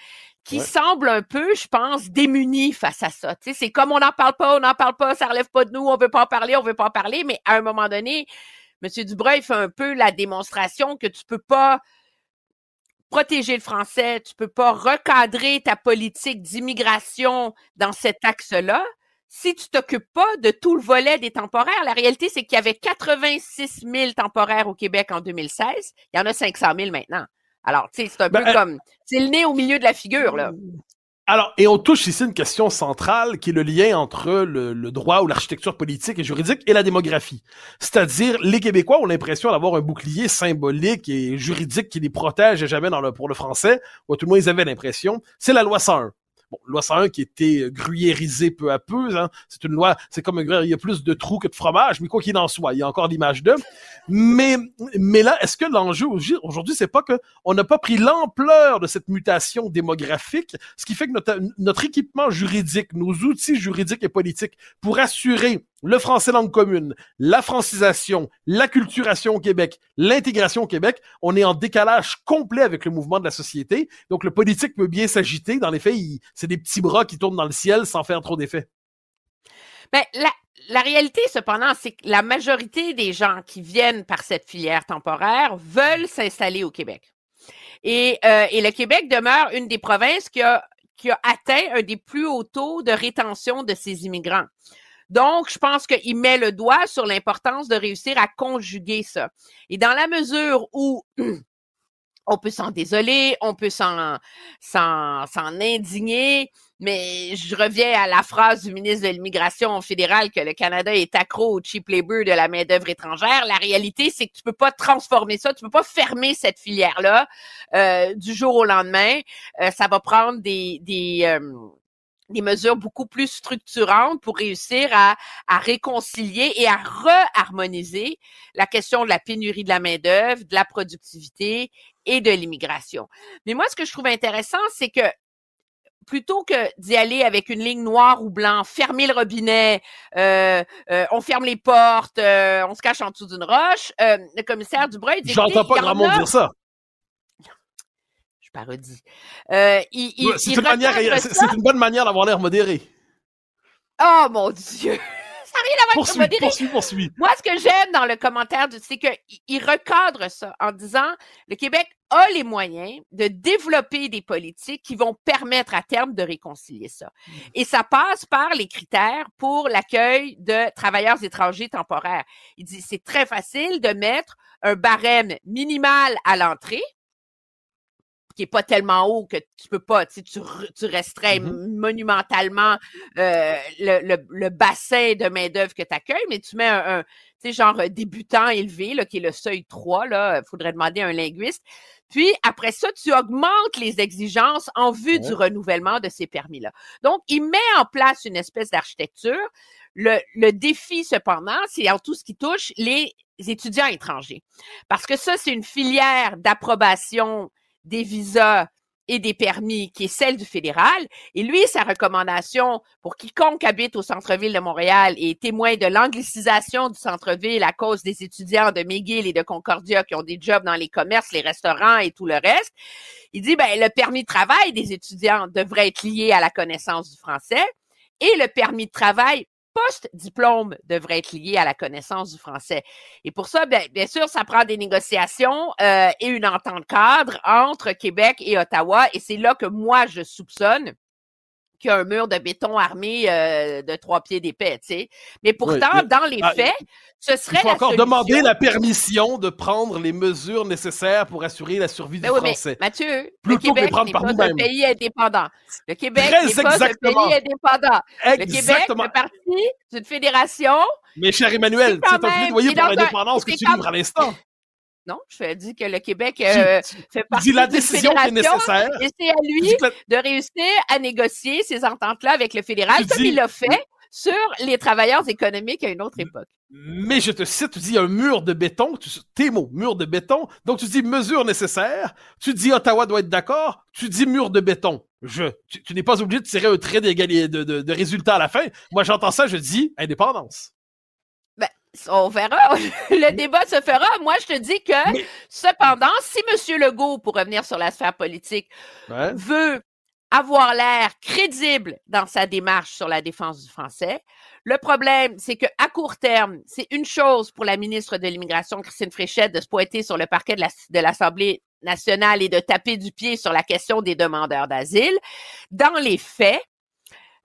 qui semblent un peu, je pense, démunis face à ça. Tu sais, c'est comme on n'en parle pas, on n'en parle pas, ça relève pas de nous, on veut pas en parler, on veut pas en parler, mais à un moment donné, M. Dubreuil fait un peu la démonstration que tu peux pas protéger le français, tu peux pas recadrer ta politique d'immigration dans cet axe-là si tu t'occupes pas de tout le volet des temporaires. La réalité, c'est qu'il y avait 86 000 temporaires au Québec en 2016. Il y en a 500 000 maintenant. Alors, tu sais, c'est un peu ben, euh, comme... C'est le nez au milieu de la figure, là. Alors, et on touche ici une question centrale qui est le lien entre le, droit ou l'architecture politique et juridique et la démographie. C'est-à-dire, les Québécois ont l'impression d'avoir un bouclier symbolique et juridique qui les protège jamais dans le, pour le français, ou tout le moins ils avaient l'impression, c'est la loi 101. Bon, loi 101 qui était gruyérisée peu à peu, hein. c'est une loi, c'est comme il y a plus de trous que de fromage, mais quoi qu'il en soit, il y a encore l'image d'eux. Mais, mais là, est-ce que l'enjeu aujourd'hui, c'est pas que on n'a pas pris l'ampleur de cette mutation démographique, ce qui fait que notre équipement juridique, nos outils juridiques et politiques pour assurer le français langue commune, la francisation, la culturation au Québec, l'intégration au Québec, on est en décalage complet avec le mouvement de la société. Donc le politique peut bien s'agiter. Dans les faits, c'est des petits bras qui tournent dans le ciel sans faire trop d'effet. Ben, la, réalité, cependant, c'est que la majorité des gens qui viennent par cette filière temporaire veulent s'installer au Québec. Et, euh, le Québec demeure une des provinces qui a atteint un des plus hauts taux de rétention de ces immigrants. Donc, je pense qu'il met le doigt sur l'importance de réussir à conjuguer ça. Et dans la mesure où on peut s'en désoler, on peut s'en, s'en, s'en indigner, mais je reviens à la phrase du ministre de l'Immigration fédérale que le Canada est accro au cheap labor de la main-d'œuvre étrangère. La réalité, c'est que tu peux pas transformer ça, tu peux pas fermer cette filière-là euh, du jour au lendemain. Euh, ça va prendre des, des euh, des mesures beaucoup plus structurantes pour réussir à, à réconcilier et à re-harmoniser la question de la pénurie de la main-d'œuvre, de la productivité et de l'immigration. Mais moi, ce que je trouve intéressant, c'est que plutôt que d'y aller avec une ligne noire ou blanc, fermer le robinet, euh, euh, on ferme les portes, euh, on se cache en dessous d'une roche, le commissaire Dubreuil dit... J'entends pas grand monde dire ça parodie. Euh, c'est une, une bonne manière d'avoir l'air modéré. Oh mon Dieu! Ça n'a rien à voir Poursuis, avec poursuis, poursuis. Moi, ce que j'aime dans le commentaire, c'est qu'il recadre ça en disant le Québec a les moyens de développer des politiques qui vont permettre à terme de réconcilier ça. Et ça passe par les critères pour l'accueil de travailleurs étrangers temporaires. Il dit c'est très facile de mettre un barème minimal à l'entrée qui est pas tellement haut que tu peux pas, tu, tu, re- tu restreins Mhm. monumentalement euh, le, le, le bassin de main-d'œuvre que tu accueilles, mais tu mets un, un, tu sais, genre débutant élevé, là, qui est le seuil 3, là, faudrait demander à un linguiste. Puis après ça, tu augmentes les exigences en vue du renouvellement de ces permis-là. Donc, il met en place une espèce d'architecture. Le, le défi, cependant, c'est en tout ce qui touche les étudiants étrangers. Parce que ça, c'est une filière d'approbation des visas et des permis qui est celle du fédéral. Et lui, sa recommandation pour quiconque habite au centre-ville de Montréal et est témoin de l'anglicisation du centre-ville à cause des étudiants de McGill et de Concordia qui ont des jobs dans les commerces, les restaurants et tout le reste, il dit, ben, le permis de travail des étudiants devrait être lié à la connaissance du français et le permis de travail post-diplôme devrait être lié à la connaissance du français. Et pour ça, bien, bien sûr, ça prend des négociations euh, et une entente cadre entre Québec et Ottawa. Et c'est là que moi, je soupçonne qu'il y a un mur de béton armé euh, de trois pieds d'épais, tu sais. Mais pourtant, mais- dans les ah, faits, ce serait Il faut la encore solution. demander la permission de prendre les mesures nécessaires pour assurer la survie Ben du oui, mais français. Mathieu, Plutôt le Québec n'est pas un nous-mêmes. pays indépendant. Le Québec n'est pas un exactement. pays indépendant. Le Québec Exactement. fait partie d'une fédération. Mais cher Emmanuel, C'est un plaidoyer pour un- l'indépendance que tu livres à l'instant. Non, je dis que le Québec euh, fait partie Dis la décision qui est nécessaire. et c'est à lui la- de réussir à négocier ces ententes-là avec le fédéral, Tu comme dis- il l'a fait sur les travailleurs économiques à une autre époque. Mais je te cite, tu dis un mur de béton, tu, tes mots, mur de béton. Donc tu dis mesure nécessaire, tu dis Ottawa doit être d'accord, tu dis mur de béton. Je, tu, tu n'es pas obligé de tirer un trait de, de, de résultat à la fin. Moi j'entends ça, je dis indépendance. On verra. le débat se fera. Moi, je te dis que, Mais- cependant, si M. Legault, pour revenir sur la sphère politique, Ouais. veut avoir l'air crédible dans sa démarche sur la défense du français. Le problème, c'est que à court terme, c'est une chose pour la ministre de l'Immigration, Christine Fréchette, de se pointer sur le parquet de la- de l'Assemblée nationale et de taper du pied sur la question des demandeurs d'asile. Dans les faits,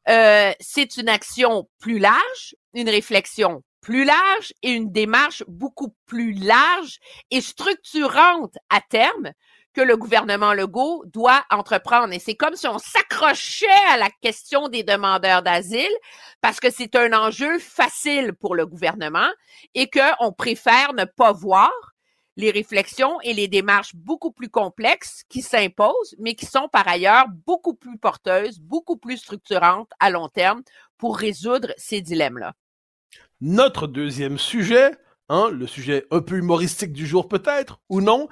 euh, c'est une action plus large, une réflexion plus large et une démarche beaucoup plus large et structurante à terme que le gouvernement Legault doit entreprendre. Et c'est comme si on s'accrochait à la question des demandeurs d'asile parce que c'est un enjeu facile pour le gouvernement et qu'on préfère ne pas voir les réflexions et les démarches beaucoup plus complexes qui s'imposent, mais qui sont par ailleurs beaucoup plus porteuses, beaucoup plus structurantes à long terme pour résoudre ces dilemmes-là. Notre deuxième sujet, hein, le sujet un peu humoristique du jour peut-être, ou non,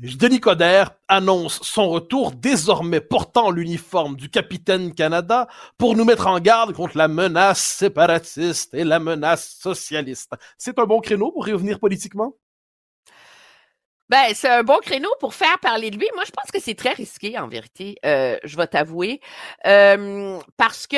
Denis Coderre annonce son retour désormais portant l'uniforme du capitaine Canada pour nous mettre en garde contre la menace séparatiste et la menace socialiste. C'est un bon créneau pour revenir politiquement? Ben, c'est un bon créneau pour faire parler de lui. Moi, je pense que c'est très risqué, en vérité, euh, je vais t'avouer. Euh, parce que,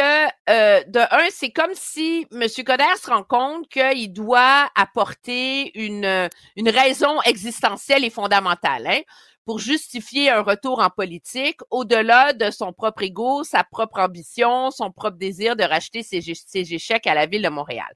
euh, de un, c'est comme si M. Coder se rend compte qu'il doit apporter une, une raison existentielle et fondamentale. Hein? Pour justifier un retour en politique au-delà de son propre ego, sa propre ambition, son propre désir de racheter ses, ses échecs à la ville de Montréal.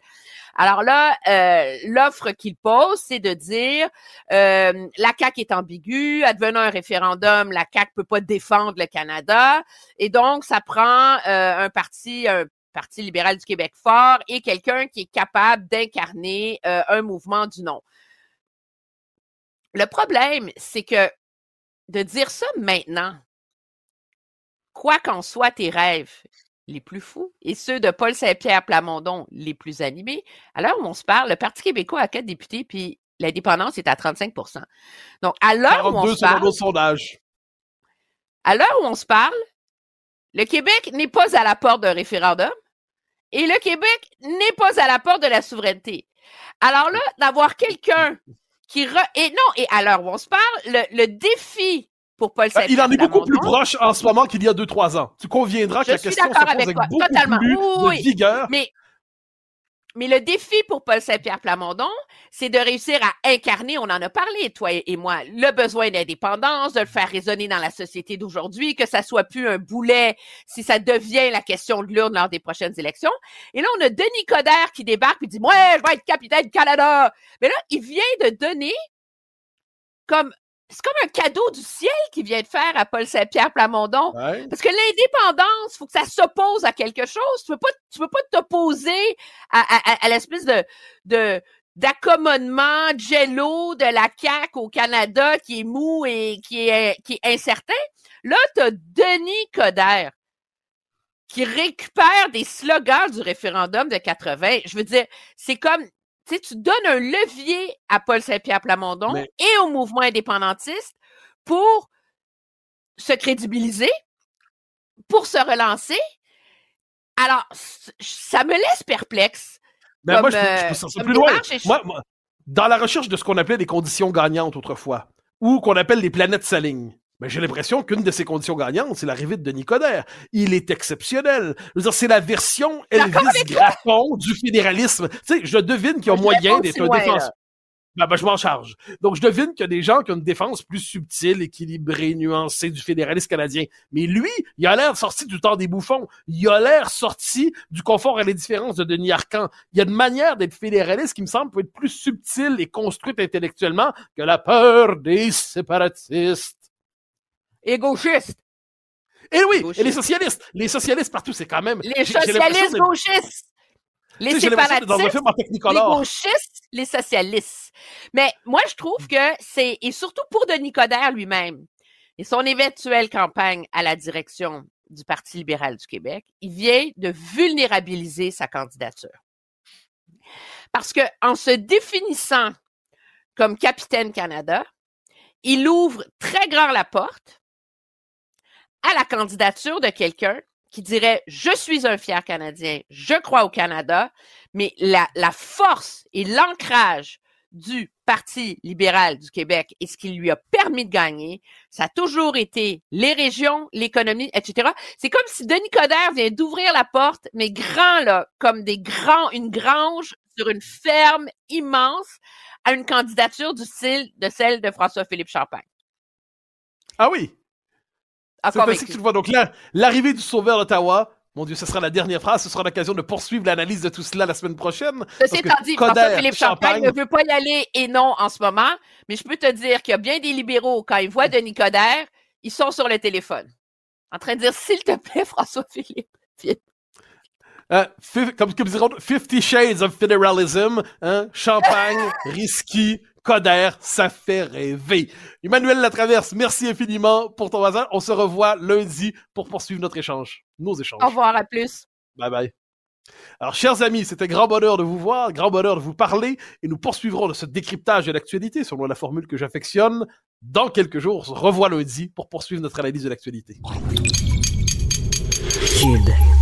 Alors là, euh, l'offre qu'il pose, c'est de dire euh, la CAQ est ambiguë, advenant un référendum, la CAQ peut pas défendre le Canada, et donc ça prend euh, un parti, un Parti libéral du Québec fort et quelqu'un qui est capable d'incarner euh, un mouvement du non. Le problème, c'est que de dire ça maintenant, quoi qu'en soient tes rêves les plus fous et ceux de Paul Saint-Pierre Plamondon les plus animés, à l'heure où on se parle, le Parti québécois a quatre députés, puis l'indépendance est à 35% Donc, à l'heure où on se parle, sondage. à l'heure où on se parle, le Québec n'est pas à la porte d'un référendum et le Québec n'est pas à la porte de la souveraineté. Alors là, d'avoir quelqu'un qui... Re... Et non, et à l'heure où on se parle, le, le défi pour Paul Ben, il en est beaucoup plus proche en ce moment qu'il y a 2-3 ans. Tu conviendras que Je la suis question se pose d'accord avec, avec toi, beaucoup totalement. plus Oui, de oui. vigueur. Mais, mais le défi pour Paul Saint-Pierre Plamondon, c'est de réussir à incarner, on en a parlé, toi et moi, le besoin d'indépendance, de le faire résonner dans la société d'aujourd'hui, que ça soit plus un boulet si ça devient la question de l'urne lors des prochaines élections. Et là, on a Denis Coderre qui débarque et dit, moi, je vais être capitaine du Canada. Mais là, il vient de donner comme, c'est comme un cadeau du ciel qu'il vient de faire à Paul Saint-Pierre Plamondon. Ouais. Parce que l'indépendance, faut que ça s'oppose à quelque chose. Tu peux pas, tu peux pas t'opposer à, à, à- l'espèce de, de, d'accommodement jello de la CAQ au Canada qui est mou et qui est, qui est incertain. Là, t'as Denis Coderre qui récupère des slogans du référendum de 80. Je veux dire, c'est comme, tu sais, tu donnes un levier à Paul Saint-Pierre Plamondon Mais- et au mouvement indépendantiste pour se crédibiliser, pour se relancer. Alors, ça me laisse perplexe. Mais comme, moi, je, euh, je comme plus loin. démarche et je- Moi, moi, dans la recherche de ce qu'on appelait des conditions gagnantes autrefois, ou qu'on appelle les planètes s'alignent, ben, j'ai l'impression qu'une de ces conditions gagnantes, c'est l'arrivée de Denis Coderre. Il est exceptionnel. Je veux dire, c'est la version Elvis Gratton du fédéralisme. Tu sais, je devine qu'il y a moyen d'être un défenseur. Ben, ben, je m'en charge. Donc, je devine qu'il y a des gens qui ont une défense plus subtile, équilibrée, nuancée du fédéralisme canadien. Mais lui, il a l'air sorti du temps des bouffons. Il a l'air sorti du confort et les différences de Denis Arcan. Il y a une manière d'être fédéraliste qui me semble peut être plus subtile et construite intellectuellement que la peur des séparatistes. Et gauchistes. Et oui, Gauchiste. et les socialistes. Les socialistes partout, c'est quand même... Les socialistes gauchistes. Les dans séparatistes. film en les gauchistes, les socialistes. Mais moi, je trouve que c'est, et surtout pour Denis Coderre lui-même, et son éventuelle campagne à la direction du Parti libéral du Québec, il vient de vulnérabiliser sa candidature. Parce que en se définissant comme capitaine Canada, il ouvre très grand la porte à la candidature de quelqu'un qui dirait je suis un fier Canadien, je crois au Canada, mais la, force et l'ancrage du Parti libéral du Québec et ce qui lui a permis de gagner, ça a toujours été les régions, l'économie, etc. C'est comme si Denis Coderre vient d'ouvrir la porte, mais grand, là, comme des grands, une grange sur une ferme immense à une candidature du style de celle de François-Philippe Champagne. Ah oui, C'est ainsi que tu le vois. Donc là, l'arrivée du sauveur d'Ottawa, mon Dieu, ce sera la dernière phrase. Ce sera l'occasion de poursuivre l'analyse de tout cela la semaine prochaine. Ceci étant dit, François-Philippe Champagne Champagne- ne veut pas y aller et non en ce moment, mais je peux te dire qu'il y a bien des libéraux, quand ils voient Denis Coderre, ils sont sur le téléphone, en train de dire, s'il te plaît, François-Philippe. Euh, comme, comme diront, Fifty Shades of Federalism, hein, Champagne, Risky, Coder, ça fait rêver. Emmanuel Latraverse, merci infiniment pour ton hasard. On se revoit lundi pour poursuivre notre échange, nos échanges. Au revoir, à plus. Bye bye. Alors, chers amis, c'était grand bonheur de vous voir, grand bonheur de vous parler, et nous poursuivrons de ce décryptage de l'actualité selon la formule que j'affectionne. Dans quelques jours, on se revoit lundi pour poursuivre notre analyse de l'actualité. Cube.